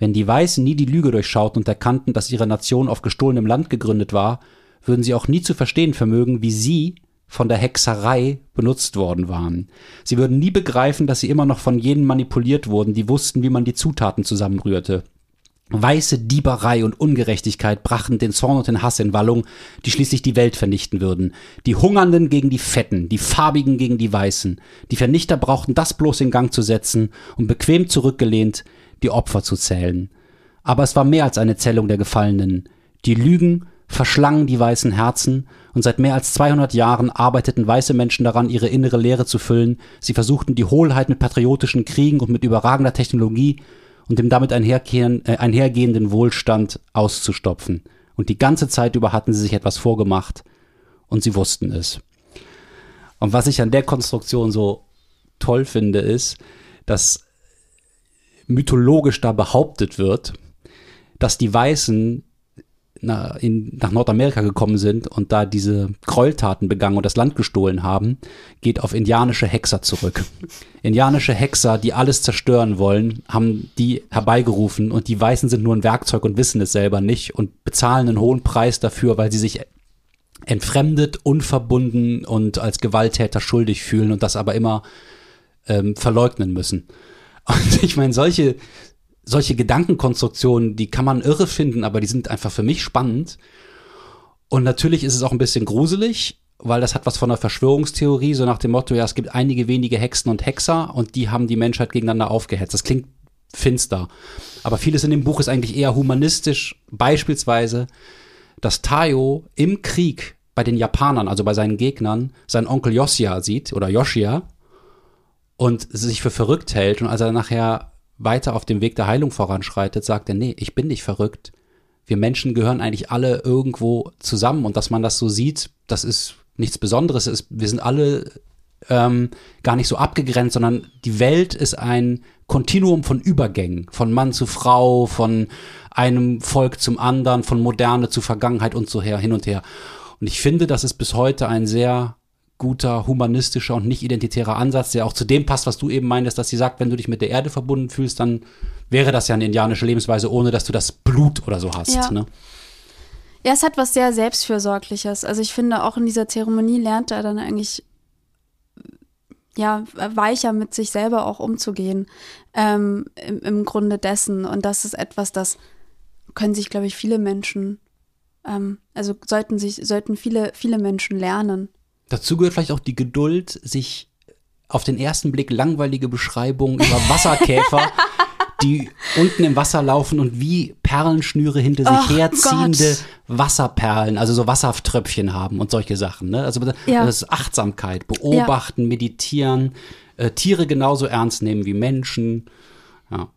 Wenn die Weißen nie die Lüge durchschauten und erkannten, dass ihre Nation auf gestohlenem Land gegründet war, würden sie auch nie zu verstehen vermögen, wie sie von der Hexerei benutzt worden waren. Sie würden nie begreifen, dass sie immer noch von jenen manipuliert wurden, die wussten, wie man die Zutaten zusammenrührte. Weiße Dieberei und Ungerechtigkeit brachten den Zorn und den Hass in Wallung, die schließlich die Welt vernichten würden. Die Hungernden gegen die Fetten, die Farbigen gegen die Weißen. Die Vernichter brauchten das bloß in Gang zu setzen und bequem zurückgelehnt die Opfer zu zählen. Aber es war mehr als eine Zählung der Gefallenen. Die Lügen verschlangen die weißen Herzen und seit mehr als 200 Jahren arbeiteten weiße Menschen daran, ihre innere Leere zu füllen. Sie versuchten die Hohlheit mit patriotischen Kriegen und mit überragender Technologie und dem damit äh, einhergehenden Wohlstand auszustopfen. Und die ganze Zeit über hatten sie sich etwas vorgemacht und sie wussten es. Und was ich an der Konstruktion so toll finde, ist, dass mythologisch da behauptet wird, dass die Weißen in, nach Nordamerika gekommen sind und da diese Gräueltaten begangen und das Land gestohlen haben, geht auf indianische Hexer zurück. indianische Hexer, die alles zerstören wollen, haben die herbeigerufen und die Weißen sind nur ein Werkzeug und wissen es selber nicht und bezahlen einen hohen Preis dafür, weil sie sich entfremdet, unverbunden und als Gewalttäter schuldig fühlen und das aber immer ähm, verleugnen müssen. *laughs* Und ich meine, solche, solche Gedankenkonstruktionen, die kann man irre finden, aber die sind einfach für mich spannend. Und natürlich ist es auch ein bisschen gruselig, weil das hat was von einer Verschwörungstheorie, so nach dem Motto, ja, es gibt einige wenige Hexen und Hexer und die haben die Menschheit gegeneinander aufgehetzt. Das klingt finster. Aber vieles in dem Buch ist eigentlich eher humanistisch. Beispielsweise, dass Tayo im Krieg bei den Japanern, also bei seinen Gegnern, seinen Onkel Yoshia sieht oder Yoshia und sich für verrückt hält. Und als er nachher weiter auf dem Weg der Heilung voranschreitet, sagt er, nee, ich bin nicht verrückt. Wir Menschen gehören eigentlich alle irgendwo zusammen und dass man das so sieht, das ist nichts Besonderes. Wir sind alle ähm, gar nicht so abgegrenzt, sondern die Welt ist ein Kontinuum von Übergängen, von Mann zu Frau, von einem Volk zum anderen, von Moderne zu Vergangenheit und so her, hin und her. Und ich finde, das ist bis heute ein sehr guter, humanistischer und nicht identitärer Ansatz, der auch zu dem passt, was du eben meintest, dass sie sagt, wenn du dich mit der Erde verbunden fühlst, dann wäre das ja eine indianische Lebensweise, ohne dass du das Blut oder so hast. Ja. Ne? Ja, es hat was sehr Selbstfürsorgliches. Also ich finde, auch in dieser Zeremonie lernt er dann eigentlich ja, weicher mit sich selber auch umzugehen, ähm, im, im Grunde dessen. Und das ist etwas, das können sich, glaube ich, viele Menschen, ähm, also sollten sich, sollten viele, viele Menschen lernen. Dazu gehört vielleicht auch die Geduld, sich auf den ersten Blick langweilige Beschreibungen über *laughs* Wasserkäfer, die unten im Wasser laufen und wie Perlenschnüre hinter sich Ach herziehende Gott. Wasserperlen, also so Wassertröpfchen haben und solche Sachen. Ne? Also Ja. das ist Achtsamkeit, beobachten, meditieren, äh, Tiere genauso ernst nehmen wie Menschen. Ja.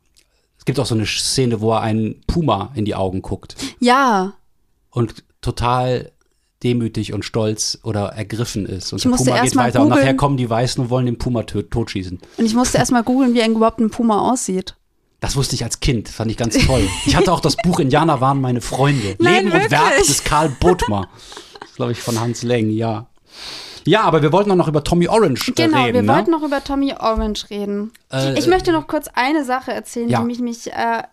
Es gibt auch so eine Szene, wo er einen Puma in die Augen guckt Ja, und total demütig und stolz oder ergriffen ist. Und Ich der Puma geht weiter und nachher kommen die Weißen und wollen den Puma totschießen. und ich musste erst mal googeln, wie ein überhaupt ein Puma aussieht. Das wusste ich als Kind, fand ich ganz toll. Ich hatte auch das Buch Indianer waren meine Freunde. *laughs* Nein, Leben und Werk wirklich? des Karl Bodmer. Das glaube ich von Hans Leng, ja. Ja, aber wir wollten auch noch über Tommy Orange Genau, reden. wir ne? wollten noch über Tommy Orange reden. Äh, ich möchte noch kurz eine Sache erzählen, Ja. die mich, mich äh,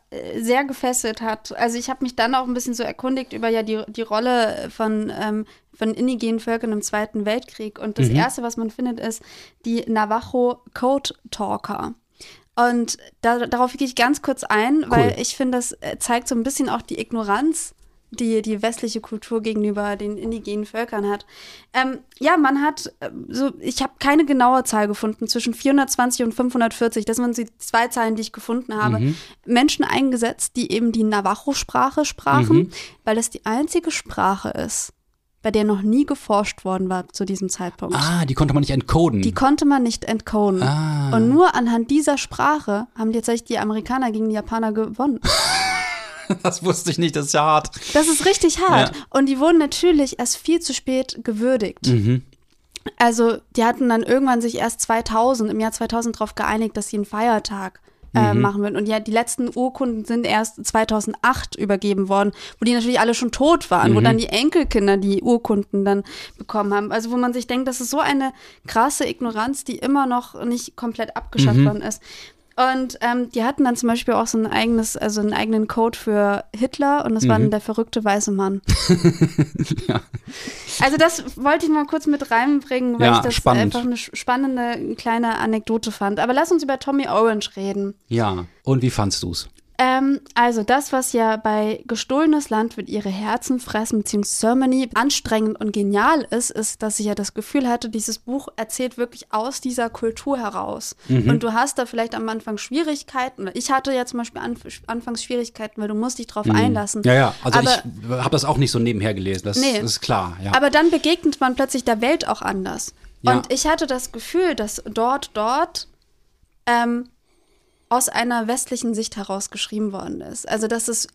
sehr gefesselt hat. Also ich habe mich dann auch ein bisschen so erkundigt über ja die, die Rolle von, ähm, von indigenen Völkern im Zweiten Weltkrieg. Und das Erste, was man findet, ist die Navajo Code Talker. Und da, darauf gehe ich ganz kurz ein, weil ich finde, das äh, zeigt so ein bisschen auch die Ignoranz, die die westliche Kultur gegenüber den indigenen Völkern hat. Ähm, ja, man hat äh, so, ich habe keine genaue Zahl gefunden, zwischen 420 und 540, das sind die zwei Zahlen, die ich gefunden habe, Menschen eingesetzt, die eben die Navajo-Sprache sprachen, weil das die einzige Sprache ist, bei der noch nie geforscht worden war zu diesem Zeitpunkt. Ah, die konnte man nicht entcoden. Die konnte man nicht entcoden. Ah. Und nur anhand dieser Sprache haben tatsächlich die Amerikaner gegen die Japaner gewonnen. *laughs* *laughs* das wusste ich nicht, das ist ja hart. Das ist richtig hart. Ja. Und die wurden natürlich erst viel zu spät gewürdigt. Mhm. Also die hatten dann irgendwann sich erst 2000, im Jahr 2000 darauf geeinigt, dass sie einen Feiertag äh, Mhm. machen würden. Und ja, die letzten Urkunden sind erst 2008 übergeben worden, wo die natürlich alle schon tot waren, Mhm. wo dann die Enkelkinder die Urkunden dann bekommen haben. Also wo man sich denkt, das ist so eine krasse Ignoranz, die immer noch nicht komplett abgeschafft Mhm. worden ist. Und ähm, die hatten dann zum Beispiel auch so ein eigenes, also einen eigenen Code für Hitler und das war Mhm. dann der verrückte weiße Mann. *laughs* Also das wollte ich mal kurz mit reinbringen, weil Ja, ich das spannend. einfach eine spannende kleine Anekdote fand. Aber lass uns über Tommy Orange reden. Ja. Und wie fandst du's? Ähm, also das, was ja bei gestohlenes Land wird ihre Herzen fressen, beziehungsweise Ceremony anstrengend und genial ist, ist, dass ich ja das Gefühl hatte, dieses Buch erzählt wirklich aus dieser Kultur heraus. Mhm. Und du hast da vielleicht am Anfang Schwierigkeiten. oder Ich hatte ja zum Beispiel anf anfangs Schwierigkeiten, weil du musst dich drauf einlassen. Mhm. Ja, ja. Also Aber- ich habe das auch nicht so nebenher gelesen. Das Nee. ist klar, ja. Aber dann begegnet man plötzlich der Welt auch anders. Ja. Und ich hatte das Gefühl, dass dort, dort ähm, aus einer westlichen Sicht heraus geschrieben worden ist. Also, dass es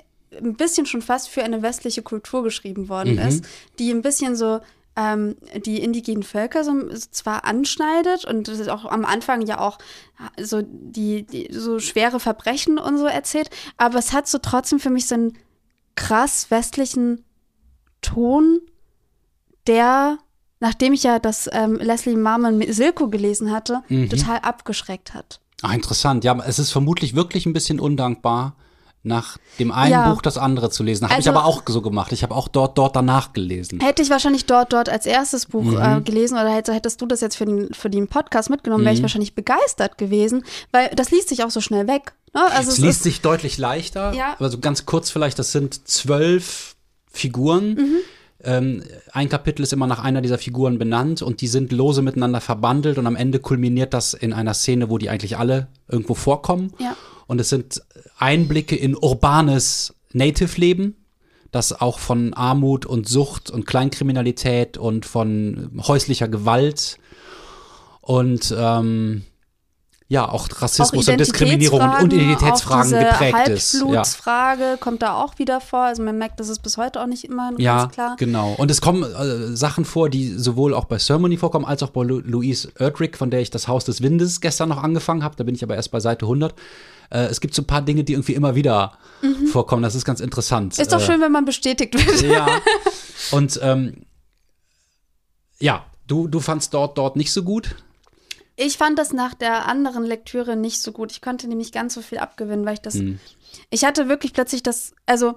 ein bisschen schon fast für eine westliche Kultur geschrieben worden Mhm. ist, die ein bisschen so ähm, die indigenen Völker so, zwar anschneidet und das ist auch am Anfang ja auch so die, die so schwere Verbrechen und so erzählt, aber es hat so trotzdem für mich so einen krass westlichen Ton, der, nachdem ich ja das ähm, Leslie Marmon mit Silko gelesen hatte, Mhm. total abgeschreckt hat. Ah, interessant. Ja, es ist vermutlich wirklich ein bisschen undankbar, nach dem einen Ja. Buch das andere zu lesen. Habe Also- ich aber auch so gemacht. Ich habe auch dort, dort danach gelesen. Hätte ich wahrscheinlich dort, dort als erstes Buch Mhm. äh, gelesen oder hätte, hättest du das jetzt für den, für den Podcast mitgenommen, Mhm. wäre ich wahrscheinlich begeistert gewesen, weil das liest sich auch so schnell weg. Ne? Also es es liest sich deutlich leichter. Ja. Also ganz kurz vielleicht, das sind zwölf Figuren. Mhm. Ähm, ein Kapitel ist immer nach einer dieser Figuren benannt und die sind lose miteinander verbandelt und am Ende kulminiert das in einer Szene, wo die eigentlich alle irgendwo vorkommen. Ja. Und es sind Einblicke in urbanes Native-Leben, das auch von Armut und Sucht und Kleinkriminalität und von häuslicher Gewalt und ähm, ja, auch Rassismus auch und Diskriminierung und Identitätsfragen auch diese geprägt ist. Ja. Halbblutsfrage kommt da auch wieder vor. Also man merkt, das ist bis heute auch nicht immer Ja, ganz klar. genau. Und es kommen äh, Sachen vor, die sowohl auch bei Ceremony vorkommen, als auch bei Lu Louise Erdrich, von der ich das Haus des Windes gestern noch angefangen habe. Da bin ich aber erst bei Seite 100. Äh, es gibt so ein paar Dinge, die irgendwie immer wieder vorkommen. Das ist ganz interessant. Mhm. Ist doch Äh, schön, wenn man bestätigt wird. Ja. *laughs* Und ähm, ja, du, du fandst dort, dort nicht so gut. Ich fand das nach der anderen Lektüre nicht so gut. Ich konnte nämlich ganz so viel abgewinnen, weil ich das. Hm. Ich hatte wirklich plötzlich das. Also,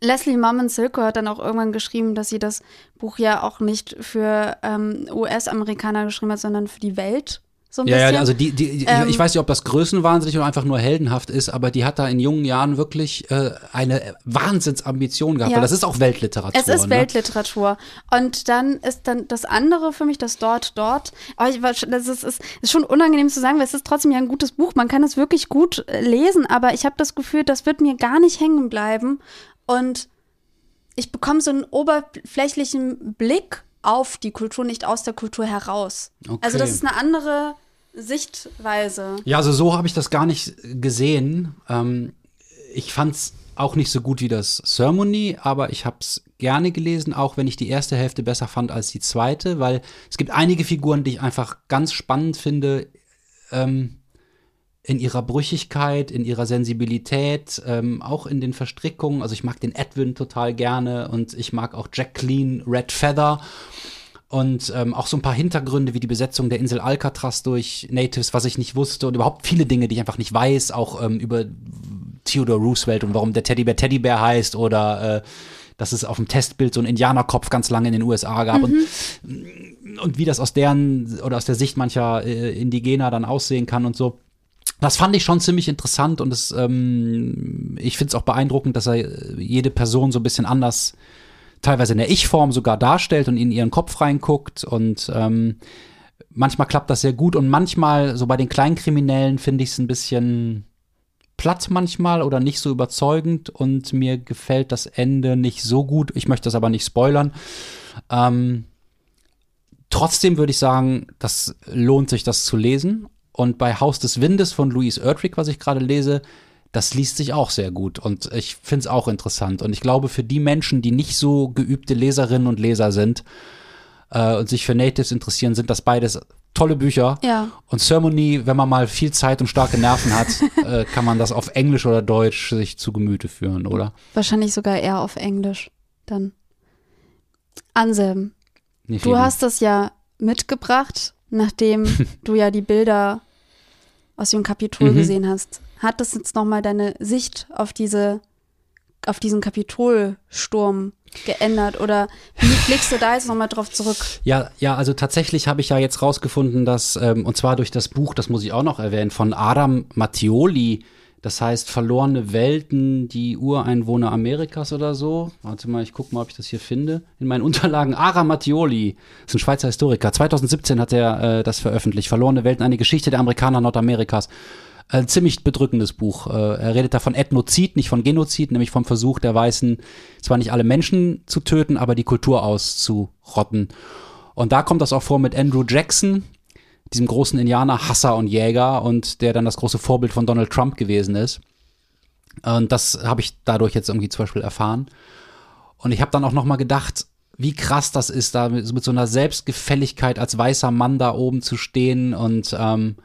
Leslie Marmon Silko hat dann auch irgendwann geschrieben, dass sie das Buch ja auch nicht für ähm, US-Amerikaner geschrieben hat, sondern für die Welt. So ein Ja, bisschen. ja, also die, die, die Ähm, ich weiß nicht, ob das größenwahnsinnig oder einfach nur heldenhaft ist, aber die hat da in jungen Jahren wirklich äh, eine Wahnsinnsambition gehabt, Ja. weil das ist auch Weltliteratur. Es ist ne? Weltliteratur. Und dann ist dann das andere für mich, das dort, dort. Aber ich, das ist, ist, ist schon unangenehm zu sagen, weil es ist trotzdem ja ein gutes Buch. Man kann es wirklich gut äh, lesen, aber ich habe das Gefühl, das wird mir gar nicht hängen bleiben. Und ich bekomme so einen oberflächlichen Blick auf die Kultur, nicht aus der Kultur heraus. Okay. Also das ist eine andere Sichtweise. Ja, also so habe ich das gar nicht gesehen. Ähm, ich fand es auch nicht so gut wie das Ceremony, aber ich habe es gerne gelesen, auch wenn ich die erste Hälfte besser fand als die zweite, weil es gibt einige Figuren, die ich einfach ganz spannend finde. Ähm, in ihrer Brüchigkeit, in ihrer Sensibilität, ähm, auch in den Verstrickungen. Also ich mag den Edwin total gerne und ich mag auch Jacqueline Red Feather und ähm, auch so ein paar Hintergründe wie die Besetzung der Insel Alcatraz durch Natives, was ich nicht wusste und überhaupt viele Dinge, die ich einfach nicht weiß, auch ähm, über Theodore Roosevelt und warum der Teddybär Teddybär heißt oder äh, dass es auf dem Testbild so einen Indianerkopf ganz lange in den USA gab und, und wie das aus deren oder aus der Sicht mancher äh, Indigener dann aussehen kann und so. Das fand ich schon ziemlich interessant und es, ähm, ich finde es auch beeindruckend, dass er äh, jede Person so ein bisschen anders, teilweise in der Ich-Form sogar darstellt und in ihren Kopf reinguckt und ähm, manchmal klappt das sehr gut und manchmal, so bei den Kleinkriminellen, finde ich es ein bisschen platt manchmal oder nicht so überzeugend und mir gefällt das Ende nicht so gut. Ich möchte das aber nicht spoilern. Ähm, trotzdem würde ich sagen, das lohnt sich, das zu lesen. Und bei Haus des Windes von Louise Erdrich, was ich gerade lese, das liest sich auch sehr gut und ich finde es auch interessant. Und ich glaube, für die Menschen, die nicht so geübte Leserinnen und Leser sind äh, und sich für Natives interessieren, sind das beides tolle Bücher. Ja. Und Ceremony, wenn man mal viel Zeit und starke Nerven hat, *laughs* äh, kann man das auf Englisch oder Deutsch sich zu Gemüte führen, oder? Wahrscheinlich sogar eher auf Englisch dann. Anselm, Nee, Du vielen- hast das ja mitgebracht, nachdem *laughs* du ja die Bilder aus dem Kapitol Mhm. gesehen hast. Hat das jetzt nochmal deine Sicht auf diese, auf diesen Kapitolsturm geändert oder wie *laughs* blickst du da jetzt nochmal drauf zurück? Ja, ja, also tatsächlich habe ich ja jetzt rausgefunden, dass, ähm, und zwar durch das Buch, das muss ich auch noch erwähnen, von Adam Mattioli, das heißt Verlorene Welten, die Ureinwohner Amerikas oder so. Warte mal, ich gucke mal, ob ich das hier finde. In meinen *laughs* Unterlagen. Ara Mattioli, ist ein Schweizer Historiker. 2017 hat er äh, das veröffentlicht. Verlorene Welten, eine Geschichte der Amerikaner Nordamerikas. Ein ziemlich bedrückendes Buch. Äh, er redet da von Ethnozid, nicht von Genozid, nämlich vom Versuch der Weißen, zwar nicht alle Menschen zu töten, aber die Kultur auszurotten. Und da kommt das auch vor mit Andrew Jackson, diesem großen Indianer, Hasser und Jäger und der dann das große Vorbild von Donald Trump gewesen ist. Und das habe ich dadurch jetzt irgendwie zum Beispiel erfahren. Und ich habe dann auch noch mal gedacht, wie krass das ist, da mit so einer Selbstgefälligkeit als weißer Mann da oben zu stehen und ähm,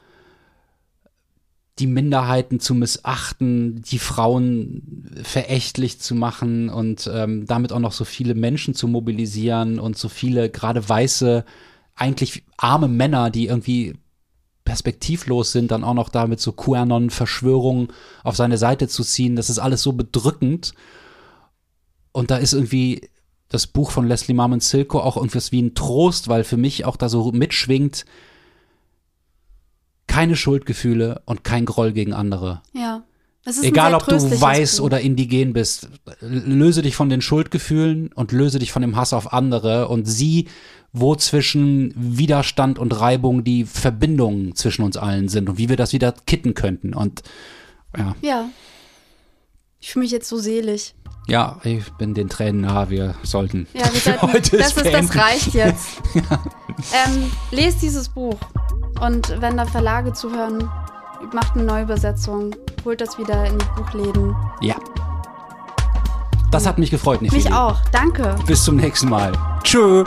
die Minderheiten zu missachten, die Frauen verächtlich zu machen und ähm, damit auch noch so viele Menschen zu mobilisieren und so viele gerade weiße, eigentlich arme Männer, die irgendwie perspektivlos sind, dann auch noch damit so QAnon-Verschwörungen auf seine Seite zu ziehen. Das ist alles so bedrückend. Und da ist irgendwie das Buch von Leslie Marmon Silko auch irgendwas wie ein Trost, weil für mich auch da so mitschwingt, keine Schuldgefühle und kein Groll gegen andere. Ja. Egal, ob du weiß Buch. oder indigen bist, löse dich von den Schuldgefühlen und löse dich von dem Hass auf andere und sieh, wo zwischen Widerstand und Reibung die Verbindungen zwischen uns allen sind und wie wir das wieder kitten könnten. Und ja, Ja. Ich fühle mich jetzt so selig. ja, ich bin den Tränen nah, wir sollten. Ja, wir *laughs* sollten, heute das, ist, das reicht jetzt. *laughs* ähm, lest dieses Buch. Und wenn da Verlage zuhören, macht eine Neuübersetzung. Holt das wieder in die Buchläden. Ja. Das hat mich gefreut, Nefeli. Mich auch. Danke. Bis zum nächsten Mal. Tschö.